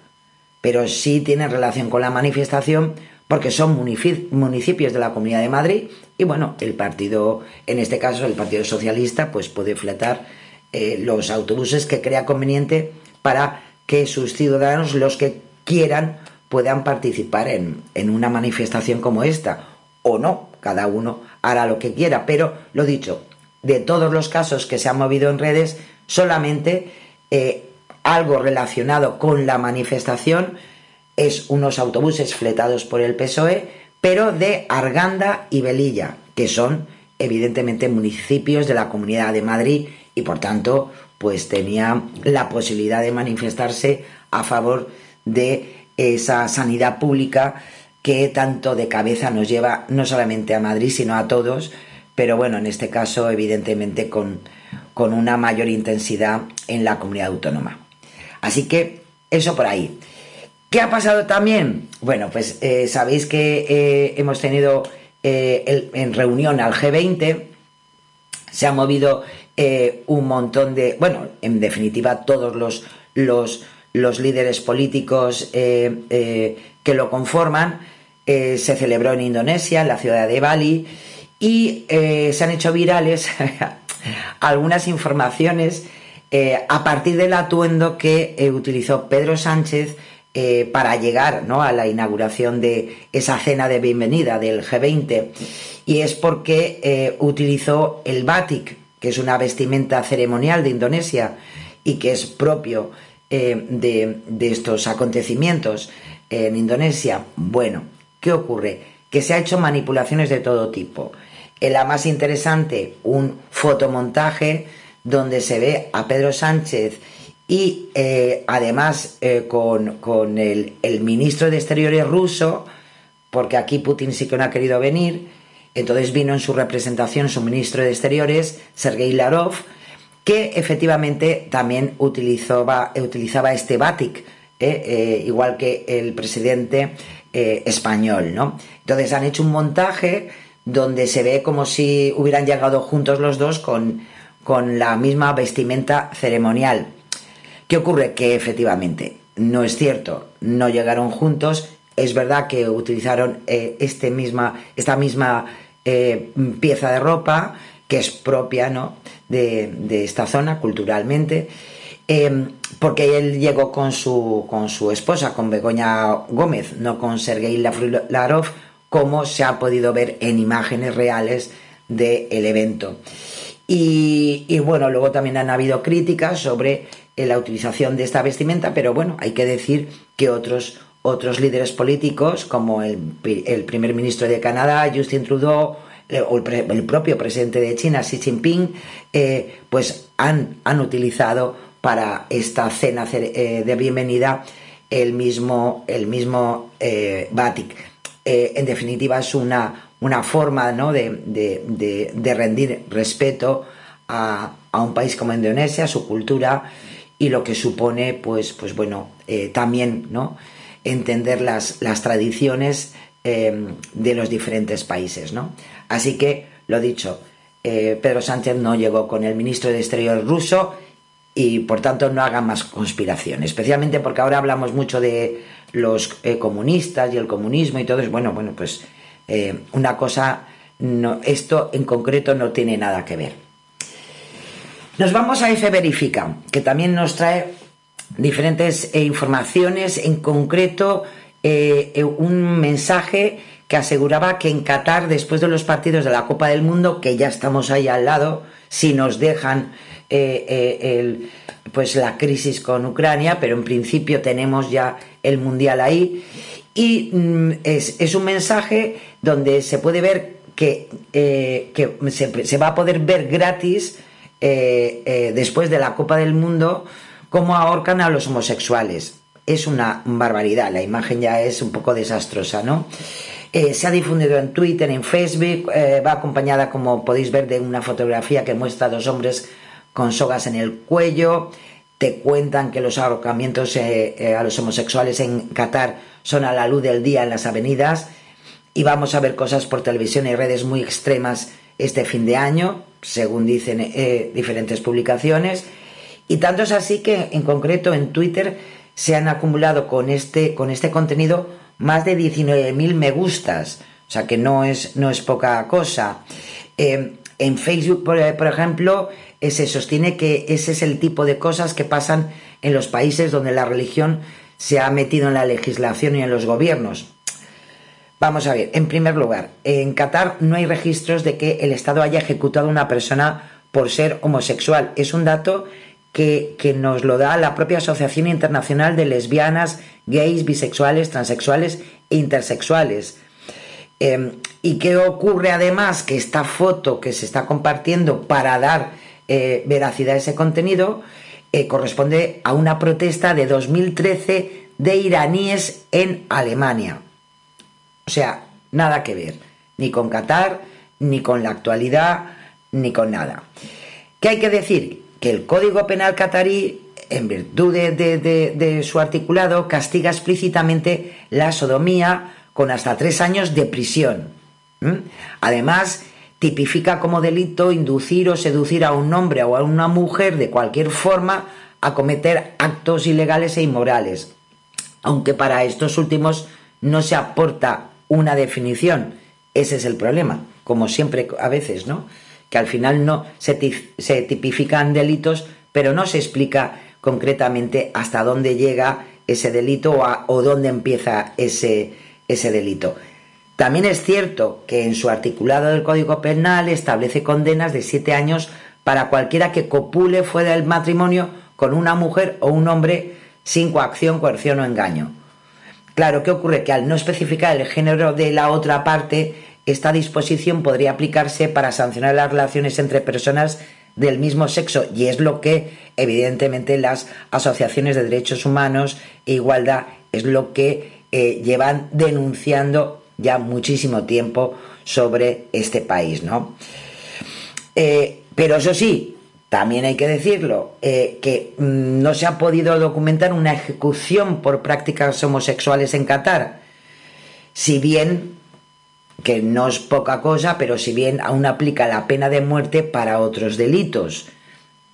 pero sí tienen relación con la manifestación porque son municipios de la Comunidad de Madrid y bueno, el partido, en este caso el Partido Socialista, pues puede fletar eh, los autobuses que crea conveniente para que sus ciudadanos, los que quieran, puedan participar en, en una manifestación como esta. O no, cada uno hará lo que quiera, pero lo dicho, de todos los casos que se han movido en redes, solamente eh, algo relacionado con la manifestación es unos autobuses fletados por el PSOE, pero de Arganda y Velilla, que son evidentemente municipios de la Comunidad de Madrid y por tanto pues tenía la posibilidad de manifestarse a favor de esa sanidad pública que tanto de cabeza nos lleva no solamente a Madrid, sino a todos, pero bueno, en este caso, evidentemente, con, con una mayor intensidad en la comunidad autónoma. Así que eso por ahí. ¿Qué ha pasado también? Bueno, pues eh, sabéis que eh, hemos tenido eh, en reunión al G20, se ha movido un montón de, bueno, en definitiva, todos los, los, los líderes políticos que lo conforman, se celebró en Indonesia, en la ciudad de Bali, y eh, se han hecho virales algunas informaciones eh, a partir del atuendo que utilizó Pedro Sánchez para llegar ¿no? a la inauguración de esa cena de bienvenida del G20, y es porque utilizó el batik, que es una vestimenta ceremonial de Indonesia y que es propio de, de estos acontecimientos en Indonesia. Bueno, ¿Qué ocurre? Que se ha hecho manipulaciones de todo tipo. La más interesante, un fotomontaje donde se ve a Pedro Sánchez y eh, además eh, con, con el, el, ministro de Exteriores ruso, porque aquí Putin sí que no ha querido venir, entonces vino en su representación su ministro de Exteriores, Sergei Larov, que efectivamente también utilizaba, utilizaba este batik, eh, igual que el presidente eh, español, ¿no? Entonces han hecho un montaje donde se ve como si hubieran llegado juntos los dos con, con la misma vestimenta ceremonial. ¿Qué ocurre? Que efectivamente no es cierto, no llegaron juntos. Es verdad que utilizaron eh, este misma, esta misma eh, pieza de ropa que es propia ¿no? de, de esta zona culturalmente. Eh, porque él llegó con su, con su esposa, con Begoña Gómez, no con Sergei Larov, como se ha podido ver en imágenes reales del evento. Y, bueno, luego también han habido críticas sobre la utilización de esta vestimenta, pero bueno, hay que decir que otros, otros líderes políticos, como el, primer ministro de Canadá, Justin Trudeau, o el, propio presidente de China, Xi Jinping, eh, pues han, han utilizado para esta cena eh, de bienvenida el mismo, el mismo eh, batik. Eh, en definitiva, es una, una forma ¿no? de, de, de, rendir respeto a, a, un país como Indonesia, su cultura y lo que supone, pues, pues bueno, eh, también ¿no? entender las, las tradiciones eh, de los diferentes países, ¿no? Así que, lo dicho, Pedro Sánchez no llegó con el ministro de Exterior ruso y por tanto no hagan más conspiración, especialmente porque ahora hablamos mucho de los eh, comunistas y el comunismo y todo eso. Bueno, bueno, pues eh, una cosa, no, esto en concreto no tiene nada que ver. Nos vamos a F Verifica, que también nos trae diferentes eh, informaciones, en concreto un mensaje que aseguraba que en Qatar, después de los partidos de la Copa del Mundo, que ya estamos ahí al lado, si nos dejan eh, eh, el, pues la crisis con Ucrania, pero en principio tenemos ya el Mundial ahí, y mm, es, es un mensaje donde se puede ver que, eh, que se, va a poder ver gratis después de la Copa del Mundo cómo ahorcan a los homosexuales. Es una barbaridad, la imagen ya es un poco desastrosa, ¿no? Se ha difundido en Twitter, en Facebook, va acompañada, como podéis ver, de una fotografía que muestra a dos hombres con sogas en el cuello. Te cuentan que los ahorcamientos eh, eh, a los homosexuales en Qatar son a la luz del día en las avenidas. Y vamos a ver cosas por televisión y redes muy extremas este fin de año, según dicen eh, diferentes publicaciones. Y tanto es así que, en concreto, en Twitter se han acumulado con este, con este contenido más de 19.000 me gustas. O sea que no es, no es poca cosa. En Facebook, por, por ejemplo, eh, se sostiene que ese es el tipo de cosas que pasan en los países donde la religión se ha metido en la legislación y en los gobiernos. Vamos a ver, en primer lugar, en Qatar no hay registros de que el Estado haya ejecutado a una persona por ser homosexual. Es un dato que, que, nos lo da la propia Asociación Internacional de Lesbianas, Gays, Bisexuales, Transexuales e Intersexuales. Eh, ¿Y qué ocurre además? Que esta foto que se está compartiendo para dar eh, veracidad a ese contenido eh, corresponde a una protesta de 2013 de iraníes en Alemania. O sea, nada que ver, ni con Qatar, ni con la actualidad, ni con nada. ¿Qué hay que decir? Que el Código Penal catarí, en virtud de su articulado, castiga explícitamente la sodomía con hasta tres años de prisión. ¿Mm? Además, tipifica como delito inducir o seducir a un hombre o a una mujer de cualquier forma a cometer actos ilegales e inmorales. Aunque para estos últimos no se aporta una definición. Ese es el problema, como siempre a veces, ¿no? Que al final no se, tipifican delitos, pero no se explica concretamente hasta dónde llega ese delito o dónde empieza ese, ese delito. También es cierto que en su articulado del Código Penal establece condenas de siete años para cualquiera que copule fuera del matrimonio con una mujer o un hombre sin coacción, coerción o engaño. Claro, ¿qué ocurre? Que al no especificar el género de la otra parte, esta disposición podría aplicarse para sancionar las relaciones entre personas del mismo sexo y es lo que evidentemente las asociaciones de derechos humanos e igualdad es lo que eh, llevan denunciando ya muchísimo tiempo sobre este país, ¿no? Eh, pero eso sí, también hay que decirlo, eh, que mm, no se ha podido documentar una ejecución por prácticas homosexuales en Qatar. Si bien, que no es poca cosa, pero si bien aún aplica la pena de muerte para otros delitos,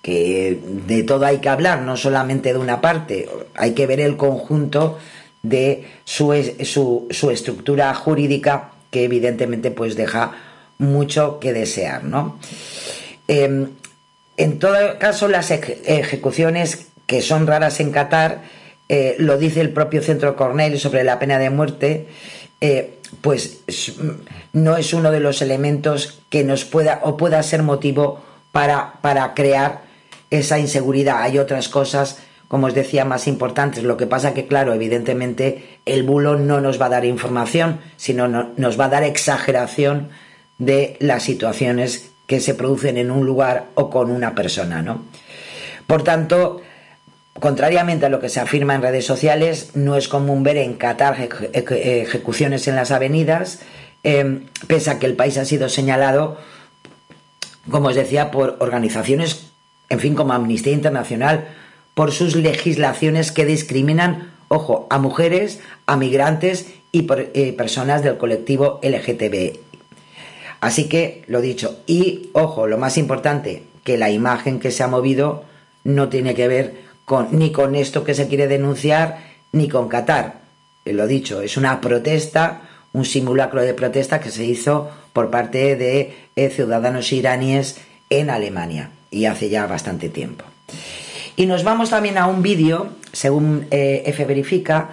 que de todo hay que hablar, no solamente de una parte, hay que ver el conjunto de su, su, estructura jurídica que evidentemente pues deja mucho que desear, ¿no? Eh, en todo caso, las ejecuciones que son raras en Qatar, eh, lo dice el propio Centro Cornell sobre la pena de muerte, eh, pues no es uno de los elementos que nos pueda o pueda ser motivo para, para crear esa inseguridad. Hay otras cosas, como os decía, más importantes. Lo que pasa que, claro, evidentemente el bulo no nos va a dar información, sino no, nos va a dar exageración de las situaciones que se producen en un lugar o con una persona, ¿no? Por tanto, contrariamente a lo que se afirma en redes sociales, no es común ver en Qatar ejecuciones en las avenidas, eh, pese a que el país ha sido señalado, como os decía, por organizaciones, en fin, como Amnistía Internacional, por sus legislaciones que discriminan ojo, a mujeres, a migrantes y eh, personas del colectivo LGTB. Así que, lo dicho, y ojo, lo más importante, que la imagen que se ha movido no tiene que ver con, ni con esto que se quiere denunciar, ni con Qatar. Eh, Lo dicho, es una protesta, un simulacro de protesta que se hizo por parte de eh, ciudadanos iraníes en Alemania y hace ya bastante tiempo. Y nos vamos también a un vídeo, según eh, F Verifica.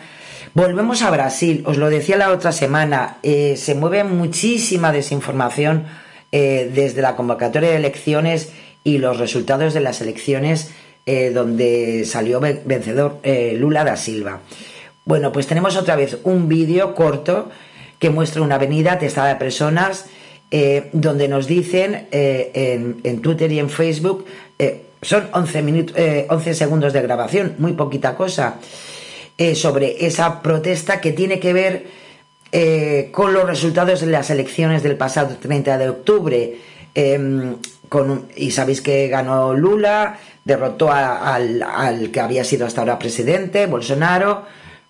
Volvemos a Brasil, os lo decía la otra semana, eh, se mueve muchísima desinformación eh, desde la convocatoria de elecciones y los resultados de las elecciones eh, donde salió ve- vencedor Lula da Silva. Bueno, pues tenemos otra vez un vídeo corto que muestra una avenida testada de personas donde nos dicen en, Twitter y en Facebook, son 11, minutos, eh, 11 segundos de grabación, muy poquita cosa, eh, sobre esa protesta que tiene que ver eh, con los resultados de las elecciones del pasado 30 de octubre. eh, con y sabéis que ganó Lula, derrotó al, al que había sido hasta ahora presidente, Bolsonaro,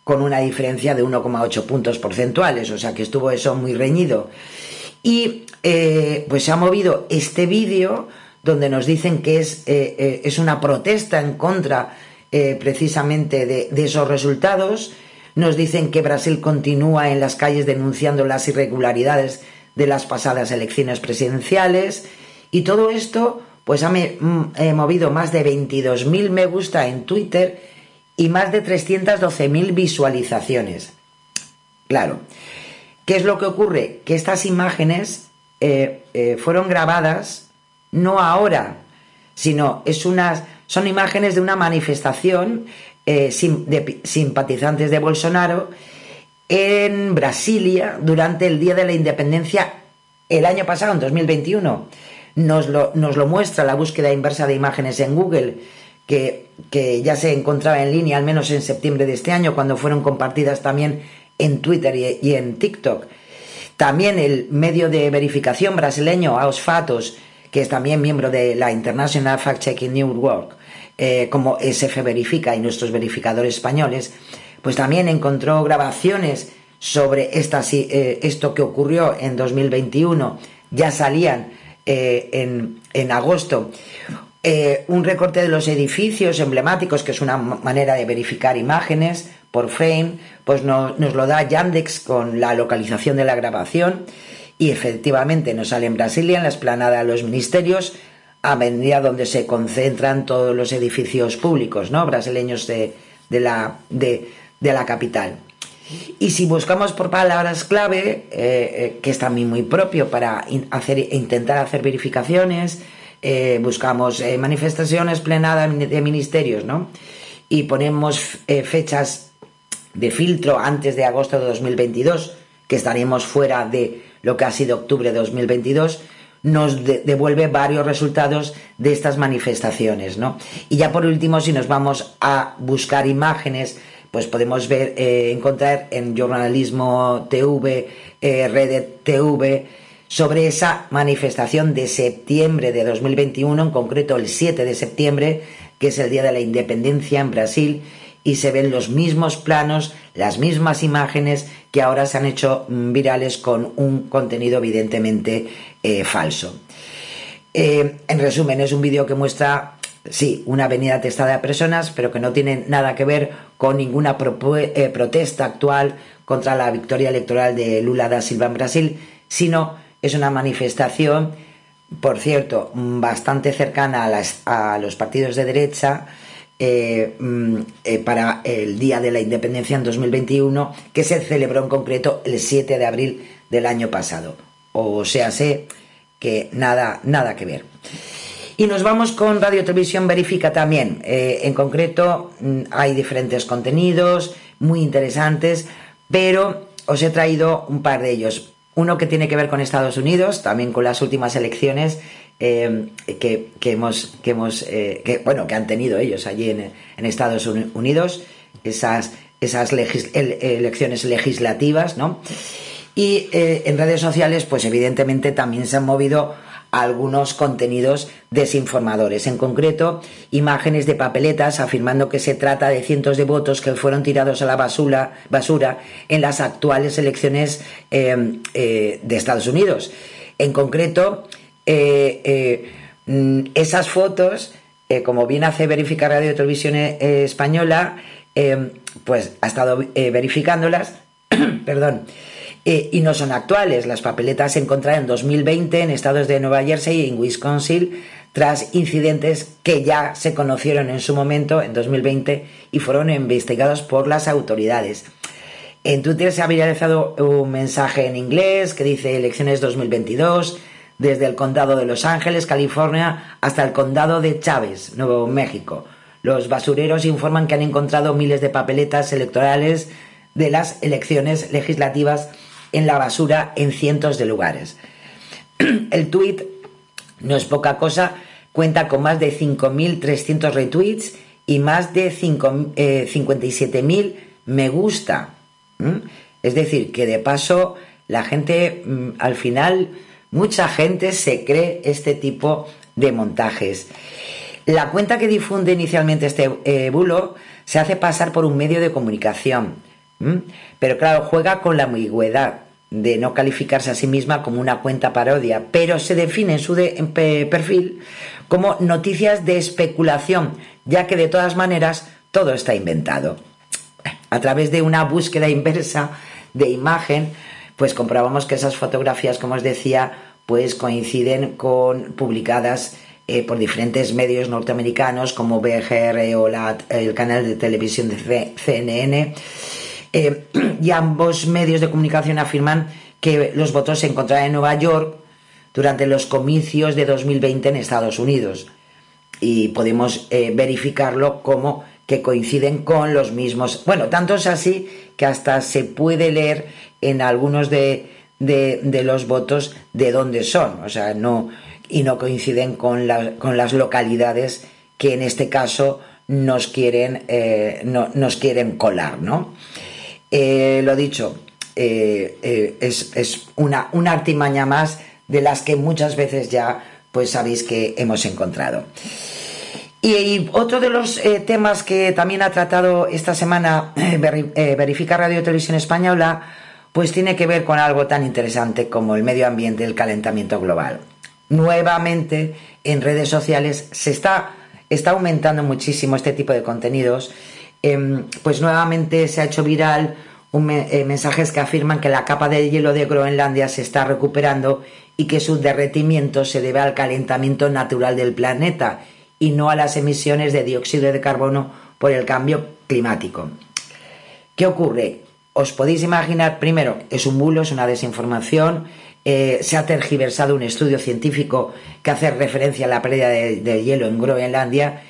con una diferencia de 1,8 puntos porcentuales, o sea que estuvo eso muy reñido. Y eh, pues se ha movido este vídeo donde nos dicen que es, eh, eh, es una protesta en contra eh, precisamente de, esos resultados. Nos dicen que Brasil continúa en las calles denunciando las irregularidades de las pasadas elecciones presidenciales. Y todo esto pues ha me- mm, movido más de 22.000 me gusta en Twitter y más de 312.000 visualizaciones. Claro. ¿Qué es lo que ocurre? Que estas imágenes fueron grabadas no ahora, sino es unas, son imágenes de una manifestación eh, de simpatizantes de Bolsonaro en Brasilia durante el Día de la Independencia el año pasado, en 2021. Nos lo, nos lo muestra la búsqueda inversa de imágenes en Google, que, que ya se encontraba en línea al menos en septiembre de este año, cuando fueron compartidas también en Twitter y, y en TikTok. También el medio de verificación brasileño, Aos Fatos, que es también miembro de la International Fact Checking Network, eh, como SF Verifica y nuestros verificadores españoles, pues también encontró grabaciones sobre esta, eh, esto que ocurrió en 2021. Ya salían eh, en, en agosto. Eh, un recorte de los edificios emblemáticos, que es una ma- manera de verificar imágenes por frame, pues no- nos lo da Yandex con la localización de la grabación y efectivamente nos sale en Brasilia, en la esplanada de los ministerios, avenida donde se concentran todos los edificios públicos ¿no? brasileños de, de la, de, de la capital. Y si buscamos por palabras clave, eh, eh, que es también muy propio para hacer, intentar hacer verificaciones, eh, buscamos manifestaciones plenadas de ministerios, ¿no? Y ponemos fechas de filtro antes de agosto de 2022, que estaremos fuera de lo que ha sido octubre de 2022, nos de- devuelve varios resultados de estas manifestaciones, ¿no? Y ya por último, si nos vamos a buscar imágenes, pues podemos ver, eh, encontrar en Jornalismo TV, eh, TV, sobre esa manifestación de septiembre de 2021, en concreto el 7 de septiembre, que es el Día de la Independencia en Brasil, y se ven los mismos planos, las mismas imágenes que ahora se han hecho virales con un contenido evidentemente eh, falso. Eh, en resumen, es un vídeo que muestra, sí, una avenida testada de personas, pero que no tiene nada que ver con ninguna eh, protesta actual contra la victoria electoral de Lula da Silva en Brasil, sino es una manifestación, por cierto, bastante cercana a los partidos de derecha, eh, mm, eh, para el Día de la Independencia en 2021, que se celebró en concreto el 7 de abril del año pasado. O sea, sé que nada, nada que ver. Y nos vamos con Radio Televisión Verifica también. Eh, en concreto, mm, hay diferentes contenidos muy interesantes, pero os he traído un par de ellos. Uno que tiene que ver con Estados Unidos, también con las últimas elecciones eh, que, que hemos, que hemos eh, bueno, que han tenido ellos allí en, en Estados Uni- Unidos, esas, esas elecciones legislativas, ¿no? Y eh, en redes sociales, pues evidentemente también se han movido algunos contenidos desinformadores, en concreto imágenes de papeletas afirmando que se trata de cientos de votos que fueron tirados a la basura, basura en las actuales elecciones eh, eh, de Estados Unidos. En concreto, eh, mm, esas fotos, como bien hace verificar Radio Televisión Española, pues ha estado verificándolas, perdón, eh, y no son actuales. Las papeletas se encontraron en 2020 en estados de Nueva Jersey y en Wisconsin tras incidentes que ya se conocieron en su momento, en 2020, y fueron investigados por las autoridades. En Twitter se ha viralizado un mensaje en inglés que dice elecciones 2022 desde el condado de Los Ángeles, California, hasta el condado de Chávez, Nuevo México. Los basureros informan que han encontrado miles de papeletas electorales de las elecciones legislativas en la basura en cientos de lugares. El tweet no es poca cosa, cuenta con más de 5.300 retweets y más de 57.000 eh, me gusta. Es decir, que de paso la gente, mm, al final, mucha gente se cree este tipo de montajes. La cuenta que difunde inicialmente este eh, bulo se hace pasar por un medio de comunicación pero claro, juega con la ambigüedad de no calificarse a sí misma como una cuenta parodia, pero se define en su perfil como noticias de especulación, ya que de todas maneras todo está inventado. A través de una búsqueda inversa de imagen, pues comprobamos que esas fotografías, como os decía, pues coinciden con publicadas eh, por diferentes medios norteamericanos como BGR o el canal de televisión de CNN eh, y ambos medios de comunicación afirman que los votos se encontrarán en Nueva York durante los comicios de 2020 en Estados Unidos. Y podemos eh, verificarlo como que coinciden con los mismos. Bueno, tanto es así que hasta se puede leer en algunos de, los votos de dónde son. O sea, no. Y no coinciden con, con las localidades que en este caso nos quieren, eh, nos quieren colar, ¿no? Eh, lo dicho, eh, eh, es, una, una, artimaña más de las que muchas veces ya pues sabéis que hemos encontrado. Y, otro de los temas que también ha tratado esta semana Verifica Radio Televisión Española, pues tiene que ver con algo tan interesante como el medio ambiente el calentamiento global. Nuevamente en redes sociales se está, aumentando muchísimo este tipo de contenidos Em, pues nuevamente se ha hecho viral un eh, mensajes que afirman que la capa de hielo de Groenlandia se está recuperando y que su derretimiento se debe al calentamiento natural del planeta y no a las emisiones de dióxido de carbono por el cambio climático. ¿Qué ocurre? Os podéis imaginar, primero, es un bulo, es una desinformación, eh, se ha tergiversado un estudio científico que hace referencia a la pérdida de hielo en Groenlandia,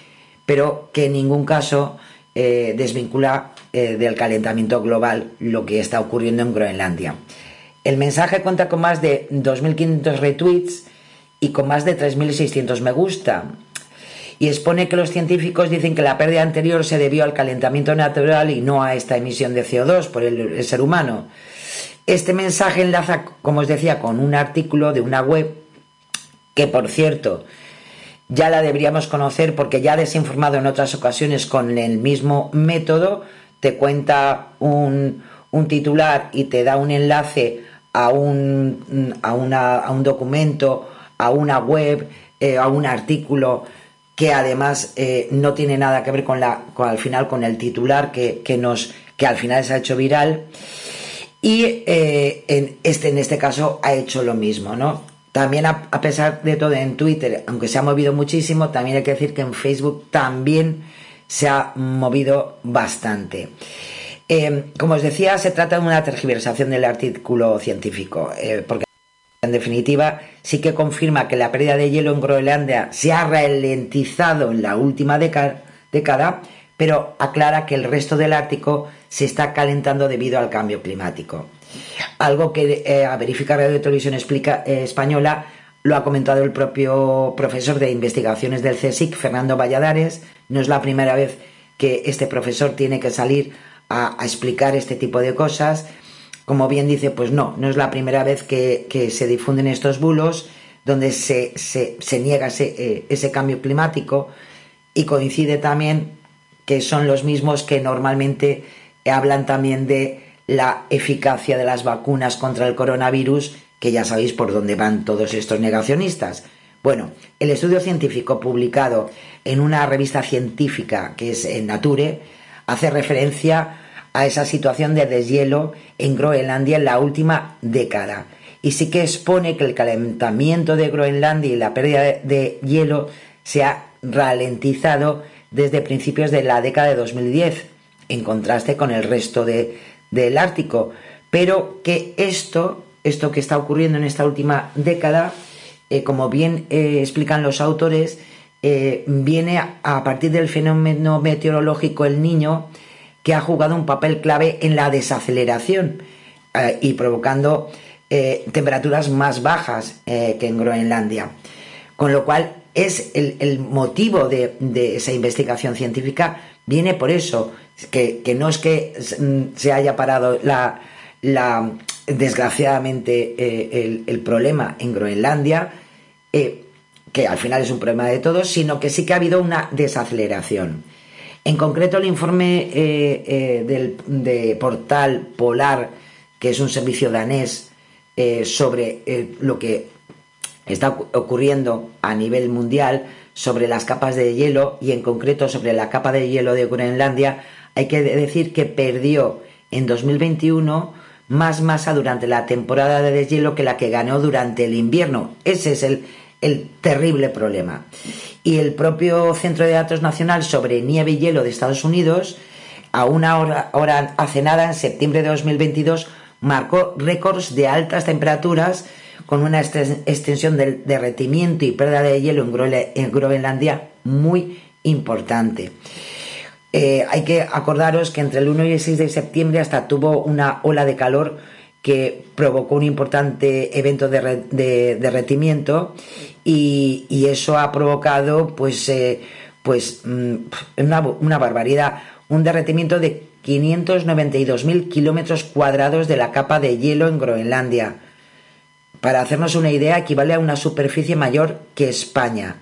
pero que en ningún caso eh, desvincula eh, del calentamiento global lo que está ocurriendo en Groenlandia. El mensaje cuenta con más de 2.500 retweets y con más de 3.600 me gusta. Y expone que los científicos dicen que la pérdida anterior se debió al calentamiento natural y no a esta emisión de CO2 por el ser humano. Este mensaje enlaza, como os decía, con un artículo de una web que, por cierto, ya la deberíamos conocer porque ya desinformado en otras ocasiones con el mismo método, te cuenta un, titular y te da un enlace a un, a un documento, a una web, eh, a un artículo que además eh, no tiene nada que ver con la al final con el titular que, nos que al final se ha hecho viral y eh, en este en este caso ha hecho lo mismo no también a, pesar de todo en Twitter, aunque se ha movido muchísimo, también hay que decir que en Facebook también se ha movido bastante. Eh, como os decía, se trata de una tergiversación del artículo científico, porque en definitiva sí que confirma que la pérdida de hielo en Groenlandia se ha ralentizado en la última década, pero aclara que el resto del Ártico se está calentando debido al cambio climático. Algo que eh, a verificar Radio Televisión explica, eh, Española lo ha comentado el propio profesor de investigaciones del CSIC, Fernando Valladares. No es la primera vez que este profesor tiene que salir a, explicar este tipo de cosas. Como bien dice, pues no, no es la primera vez que, se difunden estos bulos. donde se, niega eh, ese cambio climático y coincide también que son los mismos que normalmente hablan también de la eficacia de las vacunas contra el coronavirus, que ya sabéis por dónde van todos estos negacionistas. Bueno, el estudio científico publicado en una revista científica que es en Nature hace referencia a esa situación de deshielo en Groenlandia en la última década. Y sí que expone que el calentamiento de Groenlandia y la pérdida de hielo se ha ralentizado desde principios de la década de 2010, en contraste con el resto de, del Ártico, pero que esto, esto que está ocurriendo en esta última década, eh, como bien eh, explican los autores, eh, viene a, a, partir del fenómeno meteorológico El Niño, que ha jugado un papel clave en la desaceleración y provocando temperaturas más bajas que en Groenlandia. Con lo cual es el, motivo de, esa investigación científica, viene por eso, que, no es que se haya parado la, desgraciadamente eh, el, el, problema en Groenlandia, eh, que al final es un problema de todos, sino que sí que ha habido una desaceleración. En concreto, el informe eh, del de portal Polar, que es un servicio danés sobre lo que está ocurriendo a nivel mundial sobre las capas de hielo y en concreto sobre la capa de hielo de Groenlandia, hay que decir que perdió en 2021 más masa durante la temporada de deshielo que la que ganó durante el invierno. Ese es el, el terrible problema. Y el propio Centro de Datos Nacional sobre Nieve y Hielo de Estados Unidos, a una hora, hora hace nada, en septiembre de 2022, marcó récords de altas temperaturas con una extensión del derretimiento y pérdida de hielo en Groenlandia muy importante. Eh, hay que acordaros que entre el 1 y el 6 de septiembre hasta tuvo una ola de calor que provocó un importante evento de, de derretimiento y, eso ha provocado pues, eh, pues mm, una, barbaridad, un derretimiento de 592.000 kilómetros cuadrados de la capa de hielo en Groenlandia para hacernos una idea, equivale a una superficie mayor que España.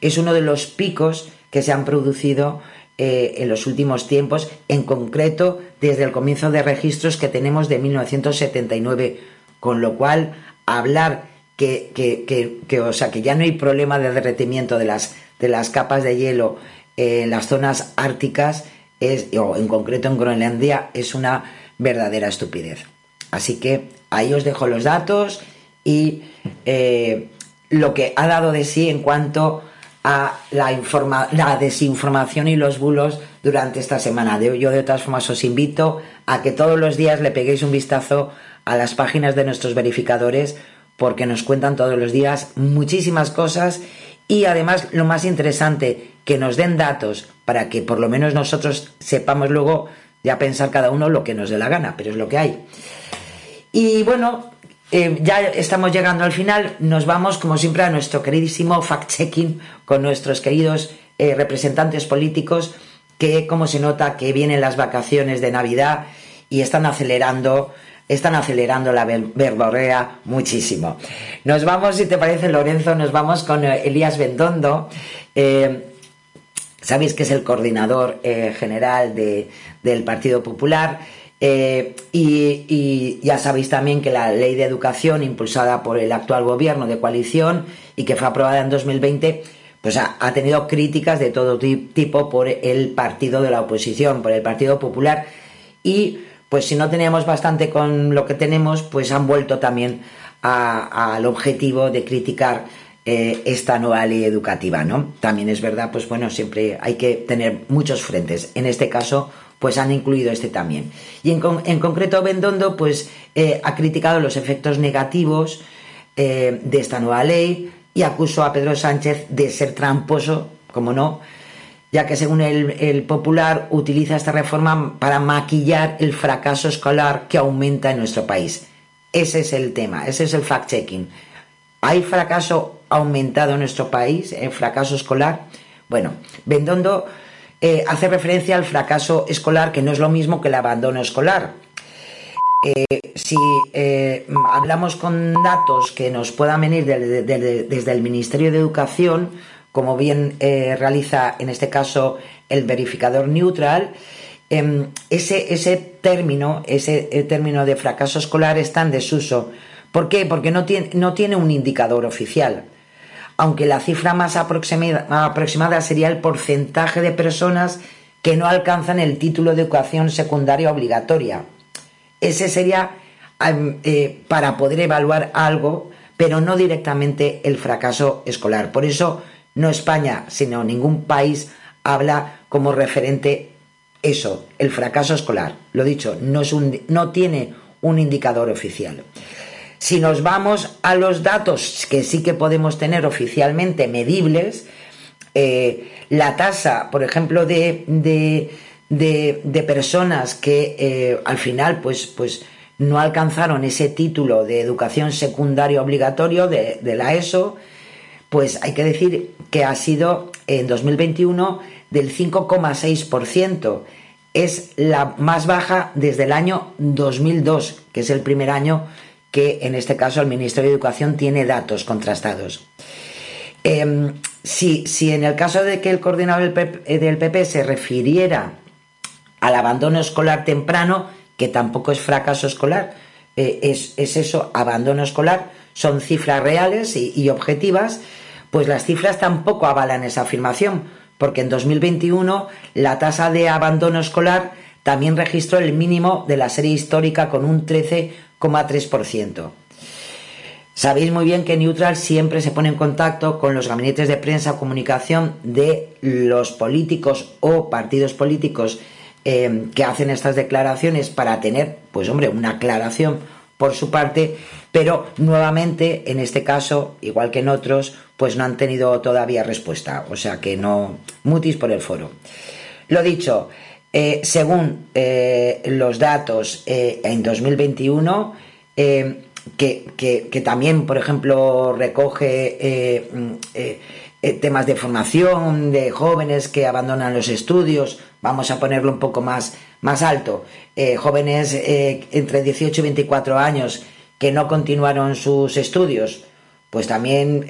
Es uno de los picos que se han producido eh, en los últimos tiempos, en concreto desde el comienzo de registros que tenemos de 1979, con lo cual hablar que, que, que, que, o sea, que ya no hay problema de derretimiento de las, de las capas de hielo en las zonas árticas, es, o en concreto en Groenlandia, es una verdadera estupidez. Así que ahí os dejo los datos y eh, lo que ha dado de sí en cuanto a la, informa la desinformación y los bulos durante esta semana. Yo de todas formas os invito a que todos los días le peguéis un vistazo a las páginas de nuestros verificadores porque nos cuentan todos los días muchísimas cosas y además lo más interesante, que nos den datos para que por lo menos nosotros sepamos luego ya pensar cada uno lo que nos dé la gana, pero es lo que hay. Y bueno, eh, ya estamos llegando al final, nos vamos como siempre a nuestro queridísimo fact-checking con nuestros queridos eh, representantes políticos que como se nota que vienen las vacaciones de Navidad y están acelerando están acelerando la verborrea muchísimo. Nos vamos, si te parece, Lorenzo, nos vamos con eh, Elías Bendondo. Sabéis que es el coordinador general de, del Partido Popular. Eh, y, ya sabéis también que la ley de educación impulsada por el actual gobierno de coalición y que fue aprobada en 2020 pues ha, ha tenido críticas de todo tipo por el partido de la oposición, por el Partido Popular y pues si no teníamos bastante con lo que tenemos, pues han vuelto también al objetivo de criticar eh, esta nueva ley educativa, ¿no? También es verdad, pues bueno, siempre hay que tener muchos frentes. En este caso, pues han incluido este también. Y en, en concreto, Bendondo, pues eh, ha criticado los efectos negativos eh, de esta nueva ley y acusó a Pedro Sánchez de ser tramposo, como no, ya que según el, el, Popular utiliza esta reforma para maquillar el fracaso escolar que aumenta en nuestro país. Ese es el tema, ese es el fact-checking. ¿Hay fracaso aumentado en nuestro país, el fracaso escolar? Bueno, Bendondo eh, hace referencia al fracaso escolar, que no es lo mismo que el abandono escolar. eh, si eh, hablamos con datos que nos puedan venir de- de- de- desde el Ministerio de Educación, como bien realiza en este caso el verificador neutral, em, ese, ese término, ese término de fracaso escolar está en desuso. ¿Por qué? Porque no tiene, no tiene un indicador oficial. Aunque la cifra más aproximada, sería el porcentaje de personas que no alcanzan el título de educación secundaria obligatoria. Ese sería eh, para poder evaluar algo, pero no directamente el fracaso escolar. Por eso no España, sino ningún país habla como referente eso, el fracaso escolar. Lo dicho, no, es un, no tiene un indicador oficial. Si nos vamos a los datos que sí que podemos tener oficialmente medibles, eh, la tasa, por ejemplo, de, de, personas que eh, al final pues, pues no alcanzaron ese título de educación secundaria obligatorio de, de la ESO, pues hay que decir que ha sido en 2021 del 5,6%. Es la más baja desde el año 2002, que es el primer año que en este caso el Ministerio de Educación tiene datos contrastados. Eh, si, si en el caso de que el coordinador del PP, PP se refiriera al abandono escolar temprano, que tampoco es fracaso escolar, eh, es, es eso, abandono escolar, son cifras reales y, y objetivas, pues las cifras tampoco avalan esa afirmación, porque en 2021 la tasa de abandono escolar también registró el mínimo de la serie histórica con un 13,3%. Sabéis muy bien que Neutral siempre se pone en contacto con los gabinetes de prensa comunicación de los políticos o partidos políticos eh, que hacen estas declaraciones para tener, pues hombre, una aclaración por su parte, pero nuevamente en este caso, igual que en otros, pues no han tenido todavía respuesta, o sea que no mutis por el foro. Lo dicho, eh, según eh, los datos eh, en 2021, eh, que, que- que también, por ejemplo, recoge mm, temas de formación de jóvenes que abandonan los estudios, vamos a ponerlo un poco más, más alto, jóvenes entre 18 y 24 años que no continuaron sus estudios, pues también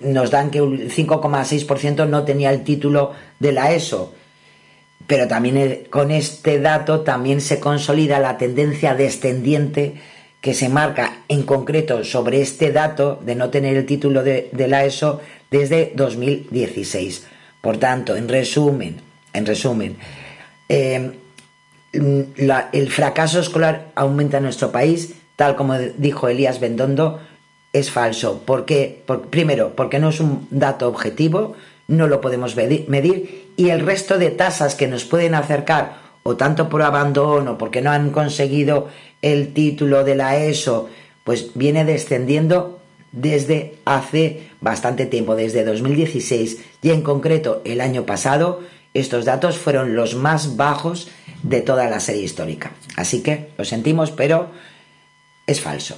nos dan que el 5,6% no tenía el título de la ESO. Pero también con este dato también se consolida la tendencia descendiente que se marca en concreto sobre este dato de no tener el título de, de la ESO desde 2016. Por tanto, en resumen, en resumen, eh, la- el fracaso escolar aumenta en nuestro país, tal como dijo Elías Bendondo, es falso. ¿Por qué? Por- primero, porque no es un dato objetivo, no lo podemos medi- medir, y el resto de tasas que nos pueden acercar, o tanto por abandono, porque no han conseguido el título de la ESO, pues viene descendiendo desde hace bastante tiempo, desde 2016, y en concreto el año pasado, estos datos fueron los más bajos de toda la serie histórica. Así que lo sentimos, pero es falso.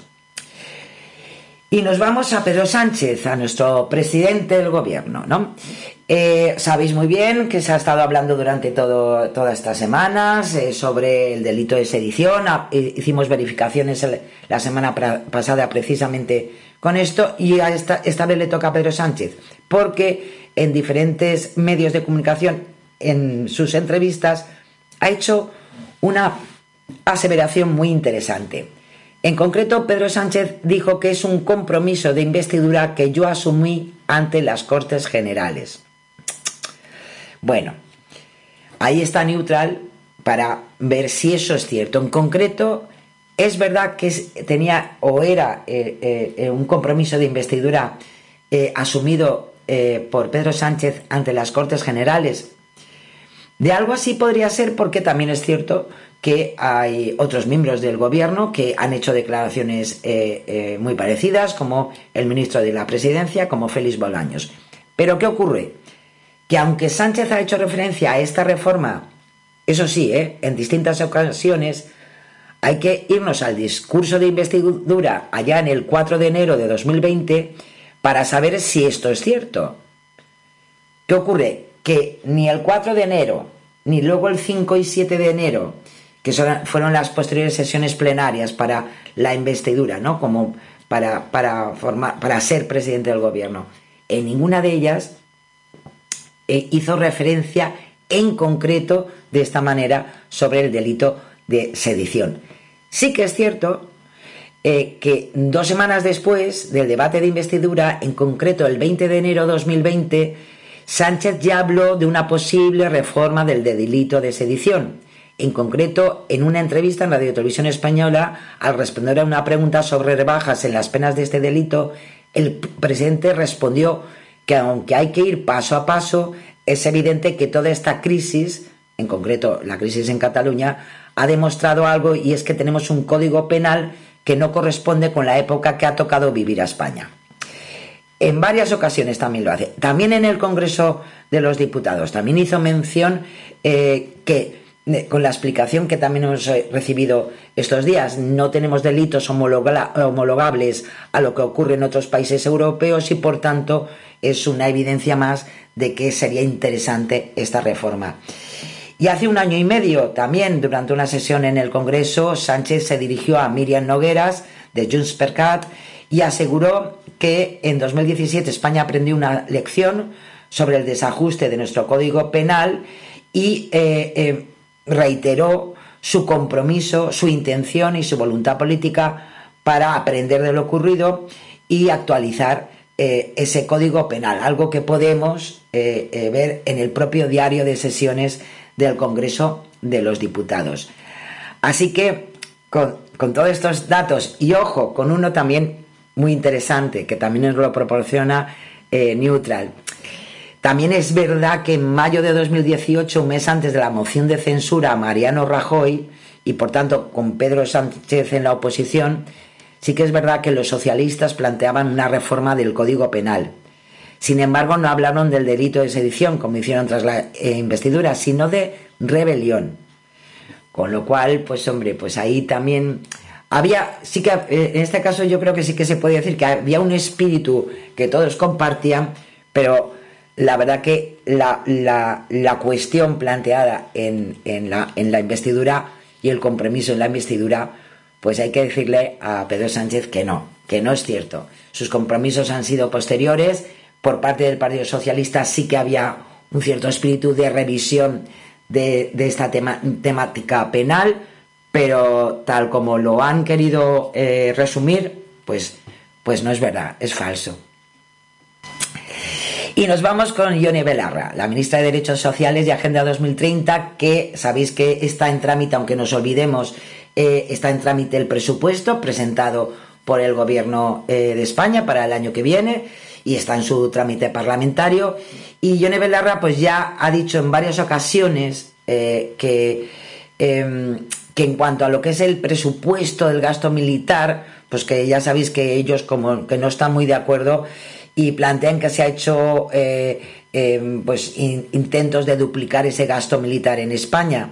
Y nos vamos a Pedro Sánchez, a nuestro presidente del gobierno, ¿no? Eh, sabéis muy bien que se ha estado hablando durante todo, todas estas semanas eh, sobre el delito de sedición. Ah, eh, hicimos verificaciones la semana pasada precisamente con esto y a esta, esta vez le toca a Pedro Sánchez, porque en diferentes medios de comunicación, en sus entrevistas, ha hecho una aseveración muy interesante. En concreto, Pedro Sánchez dijo que es un compromiso de investidura que yo asumí ante las Cortes Generales. Bueno, ahí está neutral para ver si eso es cierto. En concreto, es verdad que tenía o era eh, eh, eh, un compromiso de investidura asumido por Pedro Sánchez ante las Cortes Generales. De algo así podría ser porque también es cierto que hay otros miembros del gobierno que han hecho declaraciones eh, eh, muy parecidas, como el ministro de la Presidencia, como Félix Bolaños. Pero ¿qué ocurre? Que aunque Sánchez ha hecho referencia a esta reforma, eso sí, ¿eh? en distintas ocasiones, hay que irnos al discurso de investidura allá en el 4 de enero de 2020 para saber si esto es cierto. ¿Qué ocurre? Que ni el 4 de enero, ni luego el 5 y 7 de enero, que fueron las posteriores sesiones plenarias para la investidura, ¿no? Como para, para, formar, para ser presidente del gobierno. En ninguna de ellas eh, hizo referencia en concreto de esta manera sobre el delito de sedición. Sí que es cierto eh, que dos semanas después del debate de investidura, en concreto el 20 de enero de 2020, Sánchez ya habló de una posible reforma del delito de sedición. En concreto, en una entrevista en Radio Televisión Española, al responder a una pregunta sobre rebajas en las penas de este delito, el presidente respondió que aunque hay que ir paso a paso, es evidente que toda esta crisis, en concreto la crisis en Cataluña, ha demostrado algo y es que tenemos un código penal que no corresponde con la época que ha tocado vivir a España. En varias ocasiones también lo hace. También en el Congreso de los Diputados. También hizo mención eh, que, con la explicación que también hemos eh, recibido estos días, no tenemos delitos homologables a lo que ocurre en otros países europeos y, por tanto, es una evidencia más de que sería interesante esta reforma. Y hace un año y medio, también durante una sesión en el Congreso, Sánchez se dirigió a Miriam Nogueras de Junts per Cat y aseguró que en 2017 España aprendió una lección sobre el desajuste de nuestro Código Penal y eh, eh, reiteró su compromiso, su intención y su voluntad política para aprender de lo ocurrido y actualizar eh, ese Código Penal, algo que podemos ver en el propio diario de sesiones del Congreso de los Diputados. Así que con, todos estos datos y ojo, con uno también muy interesante que también nos lo proporciona eh, Neutral. También es verdad que en mayo de 2018, un mes antes de la moción de censura a Mariano Rajoy, y por tanto con Pedro Sánchez en la oposición, sí que es verdad que los socialistas planteaban una reforma del Código Penal. Sin embargo, no hablaron del delito de sedición, como hicieron tras la eh, investidura, sino de rebelión. Con lo cual, pues hombre, pues ahí también había, sí que eh, en este caso yo creo que sí que se puede decir que había un espíritu que todos compartían, pero la verdad que la, la, cuestión planteada en, en, la, en la investidura y el compromiso en la investidura, pues hay que decirle a Pedro Sánchez que no, que no es cierto. Sus compromisos han sido posteriores por parte del Partido Socialista sí que había un cierto espíritu de revisión de, esta temática penal, pero tal como lo han querido eh, resumir, pues, pues no es verdad, es falso. Y nos vamos con Yone Belarra, la ministra de Derechos Sociales y Agenda 2030, que sabéis que está en trámite, aunque nos olvidemos, eh, está en trámite el presupuesto presentado por el Gobierno eh, de España para el año que viene y está en su trámite parlamentario. Y Yone Belarra pues ya ha dicho en varias ocasiones eh, que, em, que en cuanto a lo que es el presupuesto del gasto militar, pues que ya sabéis que ellos como que no están muy de acuerdo y plantean que se ha hecho eh, em, pues intentos de duplicar ese gasto militar en España,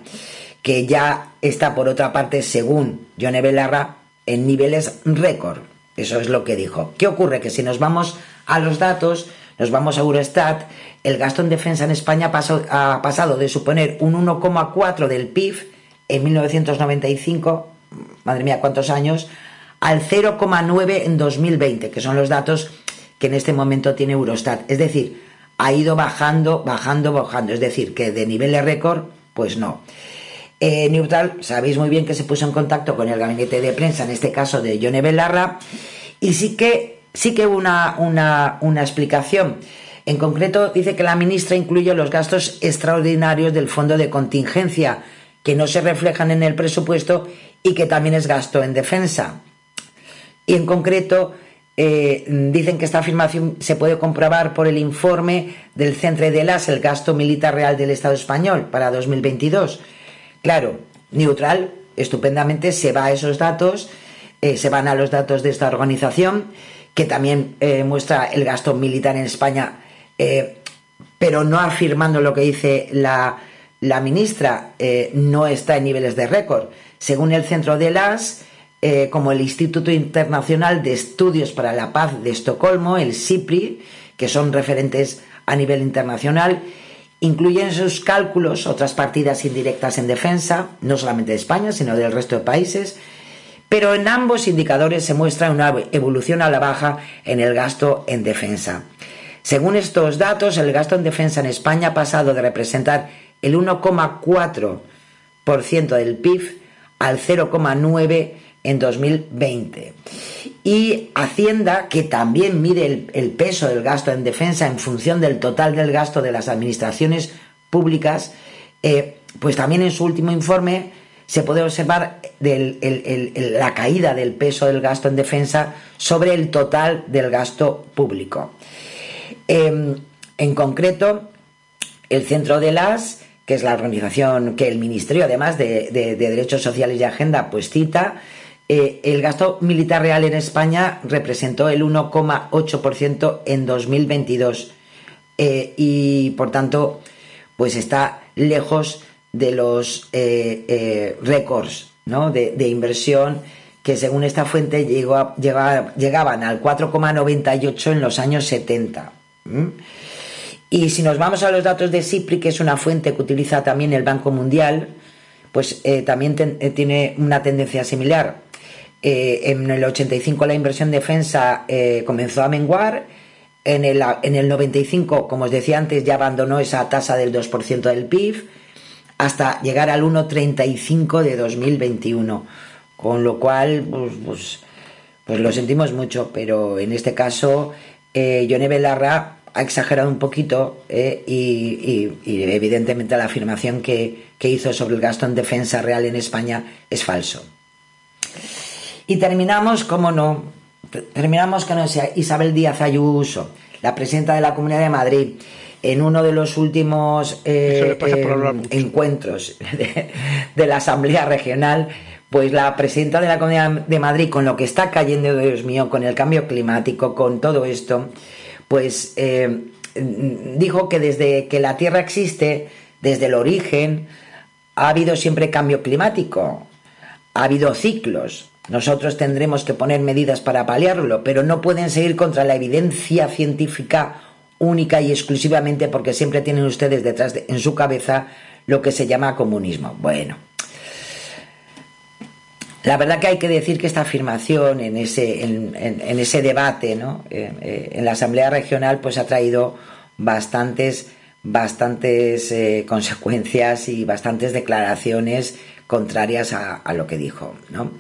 que ya está por otra parte, según Yone Belarra, en niveles récord. Eso es lo que dijo. ¿Qué ocurre? Que si nos vamos a los datos, nos vamos a Eurostat, el gasto en defensa en España ha pasado de suponer un 1,4 del PIB en 1995, madre mía, cuántos años, al 0,9 en 2020, que son los datos que en este momento tiene Eurostat. Es decir, ha ido bajando, bajando, bajando. Es decir, que de nivel de récord, pues no. Eh, Neutral, sabéis muy bien que se puso en contacto con el gabinete de prensa, en este caso de Yone Belarra, y sí que sí que hubo una, una, explicación. En concreto, dice que la ministra incluye los gastos extraordinarios del fondo de contingencia, que no se reflejan en el presupuesto y que también es gasto en defensa. Y en concreto, eh, dicen que esta afirmación se puede comprobar por el informe del Centre de las, el gasto militar real del Estado español para 2022. Claro, neutral, estupendamente se va a esos datos, eh, se van a los datos de esta organización que también eh, muestra el gasto militar en España, pero no afirmando lo que dice la, ministra, eh, no está en niveles de récord. Según el Centro de las, como el Instituto Internacional de Estudios para la Paz de Estocolmo, el SIPRI, que son referentes a nivel internacional, Incluye en sus cálculos otras partidas indirectas en defensa, no solamente de España, sino del resto de países, pero en ambos indicadores se muestra una evolución a la baja en el gasto en defensa. Según estos datos, el gasto en defensa en España ha pasado de representar el 1,4% del PIB al 0,9% en 2020. Y Hacienda, que también mide el, peso del gasto en defensa en función del total del gasto de las administraciones públicas, eh, pues también en su último informe se puede observar la caída del peso del gasto en defensa sobre el total del gasto público. Em, en concreto, el Centro de las, que es la organización que el Ministerio, además de, de Derechos Sociales y Agenda, pues cita, eh, el gasto militar real en España representó el 1,8% en 2022 eh, y por tanto pues está lejos de los eh, récords de, inversión que según esta fuente llegó llegaban al 4,98 en los años 70. Y si nos vamos a los datos de CIPRI, que es una fuente que utiliza también el Banco Mundial, pues también tiene una tendencia similar. Eh, en el 85 la inversión defensa eh, comenzó a menguar. En el, en el 95, como os decía antes, ya abandonó esa tasa del 2% del PIB hasta llegar al 1,35 de 2021. Con lo cual, pues, pues, pues, lo sentimos mucho, pero en este caso, eh, Yone Belarra ha exagerado un poquito eh, y, evidentemente la afirmación que, que hizo sobre el gasto en defensa real en España es falso. Y terminamos, como no, terminamos con Isabel Díaz Ayuso, la presidenta de la Comunidad de Madrid, en uno de los últimos eh, eh, encuentros de, la Asamblea Regional, pues la presidenta de la Comunidad de Madrid, con lo que está cayendo, Dios mío, con el cambio climático, con todo esto, pues eh, dijo que desde que la Tierra existe, desde el origen, ha habido siempre cambio climático, ha habido ciclos, nosotros tendremos que poner medidas para paliarlo, pero no pueden seguir contra la evidencia científica única y exclusivamente porque siempre tienen ustedes detrás de, en su cabeza lo que se llama comunismo. Bueno, la verdad que hay que decir que esta afirmación en ese, en, ese debate ¿no? Eh, eh, en la Asamblea Regional pues ha traído bastantes, bastantes eh, consecuencias y bastantes declaraciones contrarias a, a lo que dijo. ¿no?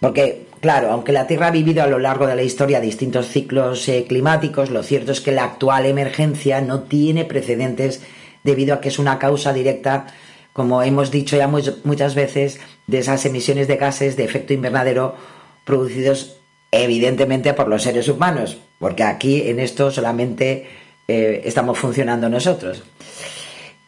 Porque, claro, aunque la Tierra ha vivido a lo largo de la historia distintos ciclos eh, climáticos, lo cierto es que la actual emergencia no tiene precedentes debido a que es una causa directa, como hemos dicho ya muchas veces, de esas emisiones de gases de efecto invernadero producidos evidentemente por los seres humanos, porque aquí en esto solamente eh, estamos funcionando nosotros.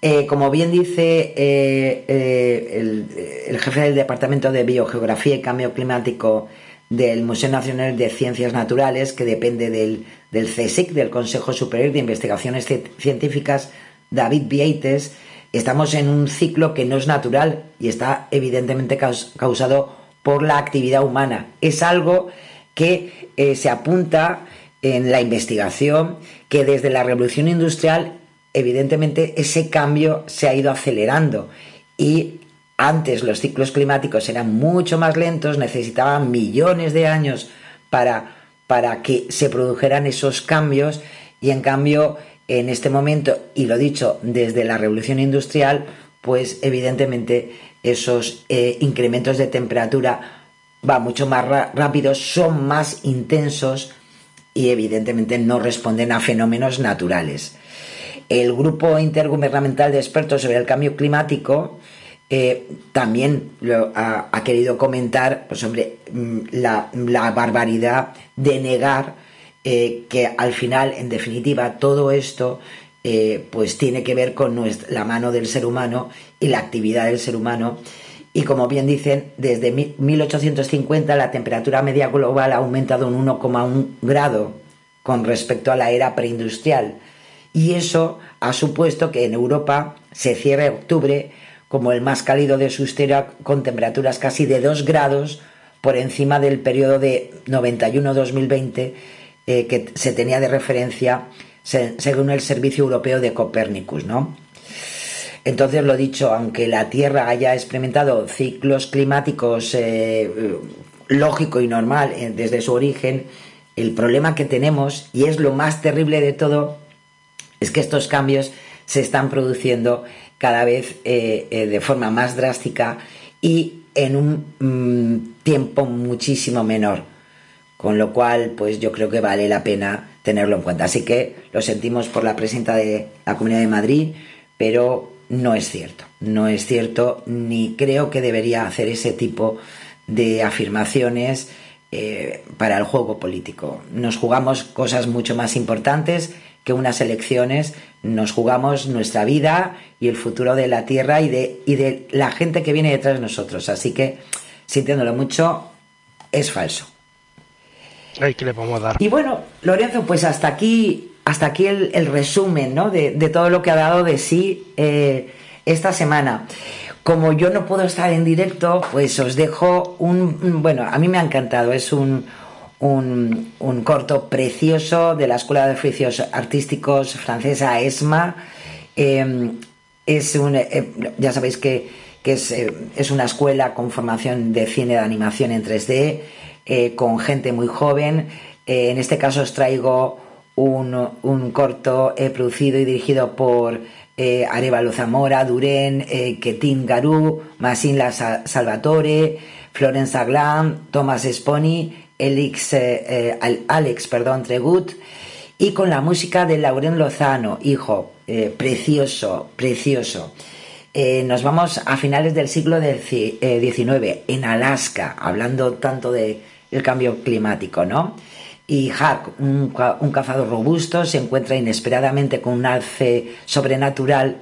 Eh, como bien dice eh, eh, el, jefe del Departamento de Biogeografía y Cambio Climático del Museo Nacional de Ciencias Naturales, que depende del, del CSIC, del Consejo Superior de Investigaciones Científicas, David Vieites, estamos en un ciclo que no es natural y está evidentemente causado por la actividad humana. Es algo que se apunta en la investigación que desde la revolución industrial evidentemente ese cambio se ha ido acelerando. Y antes los ciclos climáticos eran mucho más lentos, necesitaban millones de años para, para que se produjeran esos cambios. Y en cambio en este momento, y lo dicho, desde la revolución industrial, pues evidentemente esos eh, incrementos de temperatura van mucho más rápidos, son más intensos y evidentemente no responden a fenómenos naturales el Grupo Intergubernamental de Expertos sobre el Cambio Climático eh, también ha, querido comentar pues, sobre mm, la, barbaridad de negar eh, que al final, en definitiva, todo esto eh, pues tiene que ver con la mano del ser humano y la actividad del ser humano. Y como bien dicen, desde 1850 la temperatura media global ha aumentado un 1,1 grado con respecto a la era preindustrial y eso ha supuesto que en Europa se cierre octubre como el más cálido de su historia con temperaturas casi de 2 grados por encima del periodo de 91-2020 eh, que se tenía de referencia se- según el Servicio Europeo de Copérnicus, ¿no? Entonces, lo dicho, aunque la Tierra haya experimentado ciclos climáticos eh, lógico y normal eh, desde su origen, el problema que tenemos, y es lo más terrible de todo, es que estos cambios se están produciendo cada vez eh, eh, de forma más drástica y en un mm, tiempo muchísimo menor. Con lo cual, pues yo creo que vale la pena tenerlo en cuenta. Así que lo sentimos por la presidenta de la Comunidad de Madrid, pero no es cierto. No es cierto, ni creo que debería hacer ese tipo de afirmaciones eh, para el juego político. Nos jugamos cosas mucho más importantes que unas elecciones, nos jugamos nuestra vida y el futuro de la tierra y de, y de la gente que viene detrás de nosotros. Así que, sintiéndolo mucho, es falso. Ay, ¿qué le a dar? Y bueno, Lorenzo, pues hasta aquí, hasta aquí el, el resumen ¿no? de, de todo lo que ha dado de sí eh, esta semana. Como yo no puedo estar en directo, pues os dejo un- bueno, a mí me ha encantado, es un, un, un corto precioso de la Escuela de Oficios Artísticos francesa ESMA. Eh, es un, eh, ya sabéis que, que es, eh, es una escuela con formación de cine de animación en 3D, eh, con gente muy joven. En este caso os traigo un, un corto producido y dirigido por Arevalo Zamora, Duren, eh, Ketin Garú, Masin La Sa- Salvatore, Florence Aglan, Thomas Sponi, Eh, eh, Al- Alex perdón, Tregut, y con la música de Lauren Lozano, hijo, eh, precioso, precioso. Nos vamos a finales del siglo XIX, en Alaska, hablando tanto del cambio climático, ¿no? Y Hark, un, ca- un cazador robusto, se encuentra inesperadamente con un alce sobrenatural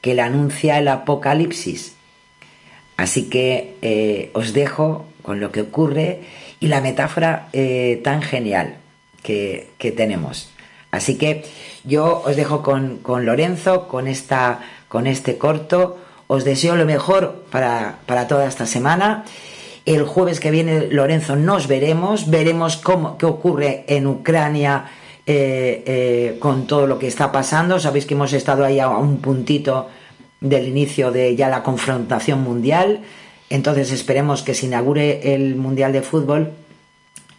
que le anuncia el apocalipsis. Así que os dejo con lo que ocurre y la metáfora eh, tan genial que, que tenemos. Así que yo os dejo con, con Lorenzo, con, esta, con este corto. Os deseo lo mejor para, para toda esta semana. El jueves que viene, Lorenzo, nos veremos. Veremos cómo, qué ocurre en Ucrania eh, eh, con todo lo que está pasando. Sabéis que hemos estado ahí a un puntito del inicio de ya la confrontación mundial. Entonces esperemos que se inaugure el Mundial de Fútbol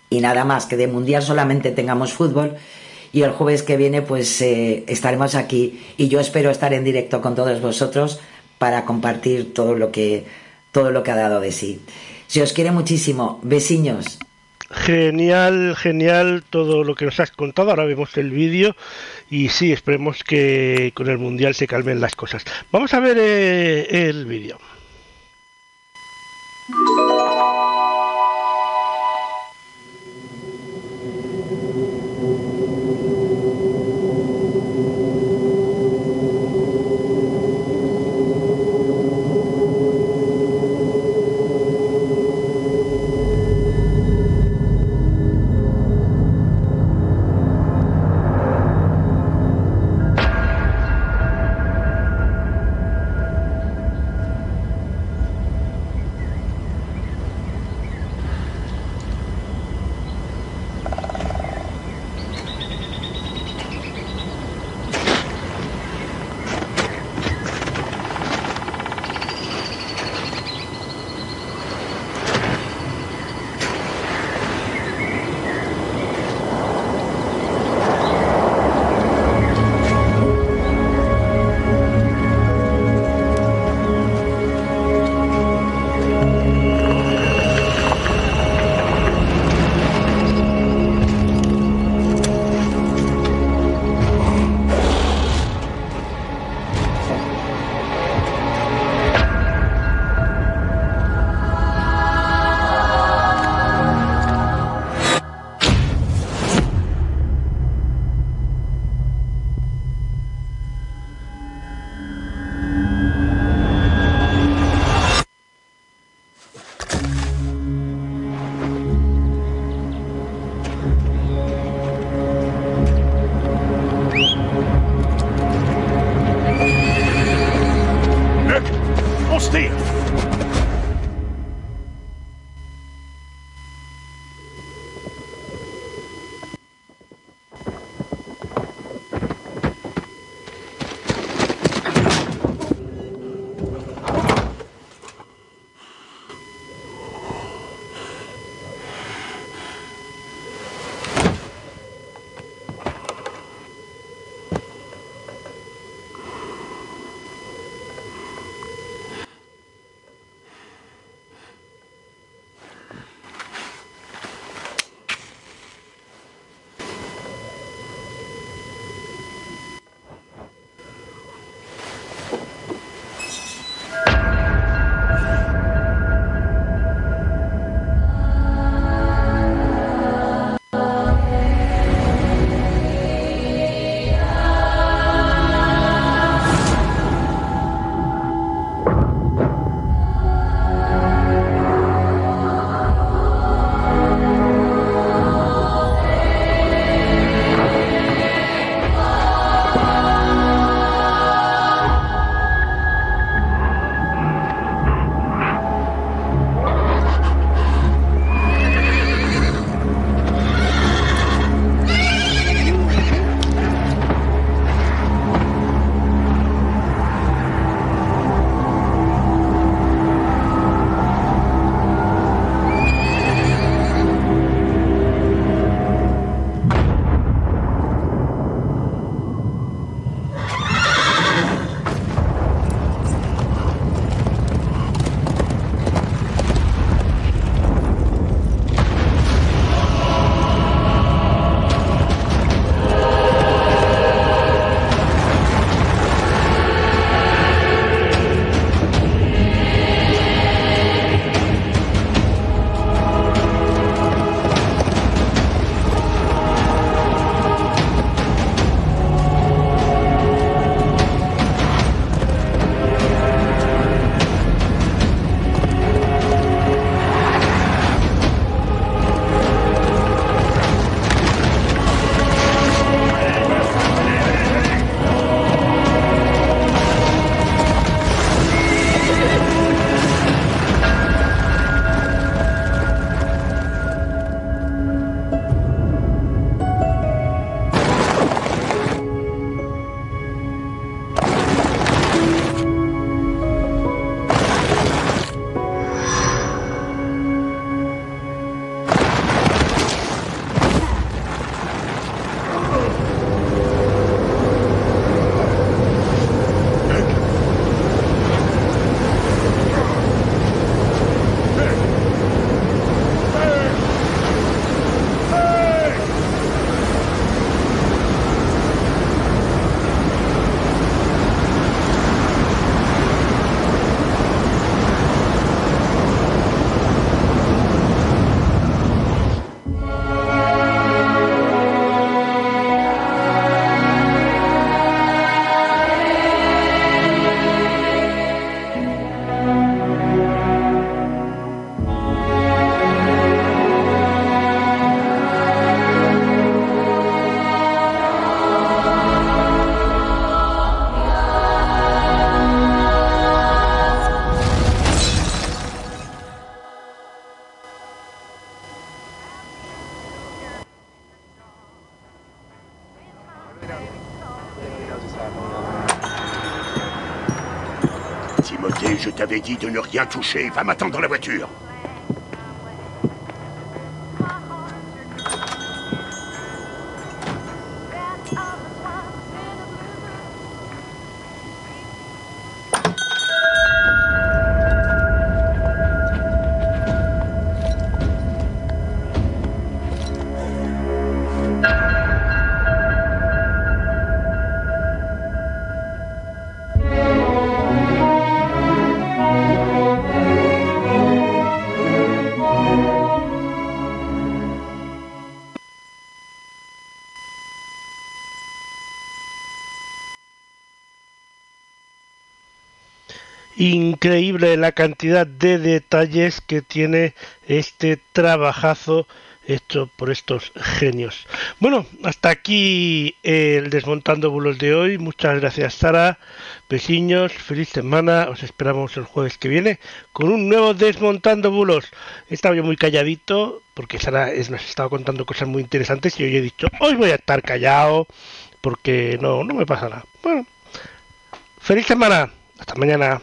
y nada más, que de Mundial solamente tengamos fútbol. Y el jueves que viene pues eh, estaremos aquí y yo espero estar en directo con todos vosotros para compartir todo lo que, todo lo que ha dado de sí. Se os quiere muchísimo. Besiños. Genial, genial todo lo que nos has contado. Ahora vemos el vídeo y sí, esperemos que con el mundial se calmen las cosas. Vamos a ver eh, el vídeo. Thank you. Je t'avais dit de ne rien toucher. Va m'attendre dans la voiture. La cantidad de detalles que tiene este trabajazo hecho por estos genios. Bueno, hasta aquí el desmontando bulos de hoy. Muchas gracias Sara, besiños, feliz semana. Os esperamos el jueves que viene con un nuevo desmontando bulos. He estado yo muy calladito porque Sara nos estaba contando cosas muy interesantes y hoy he dicho hoy voy a estar callado porque no no me pasa nada. Bueno, feliz semana. Hasta mañana.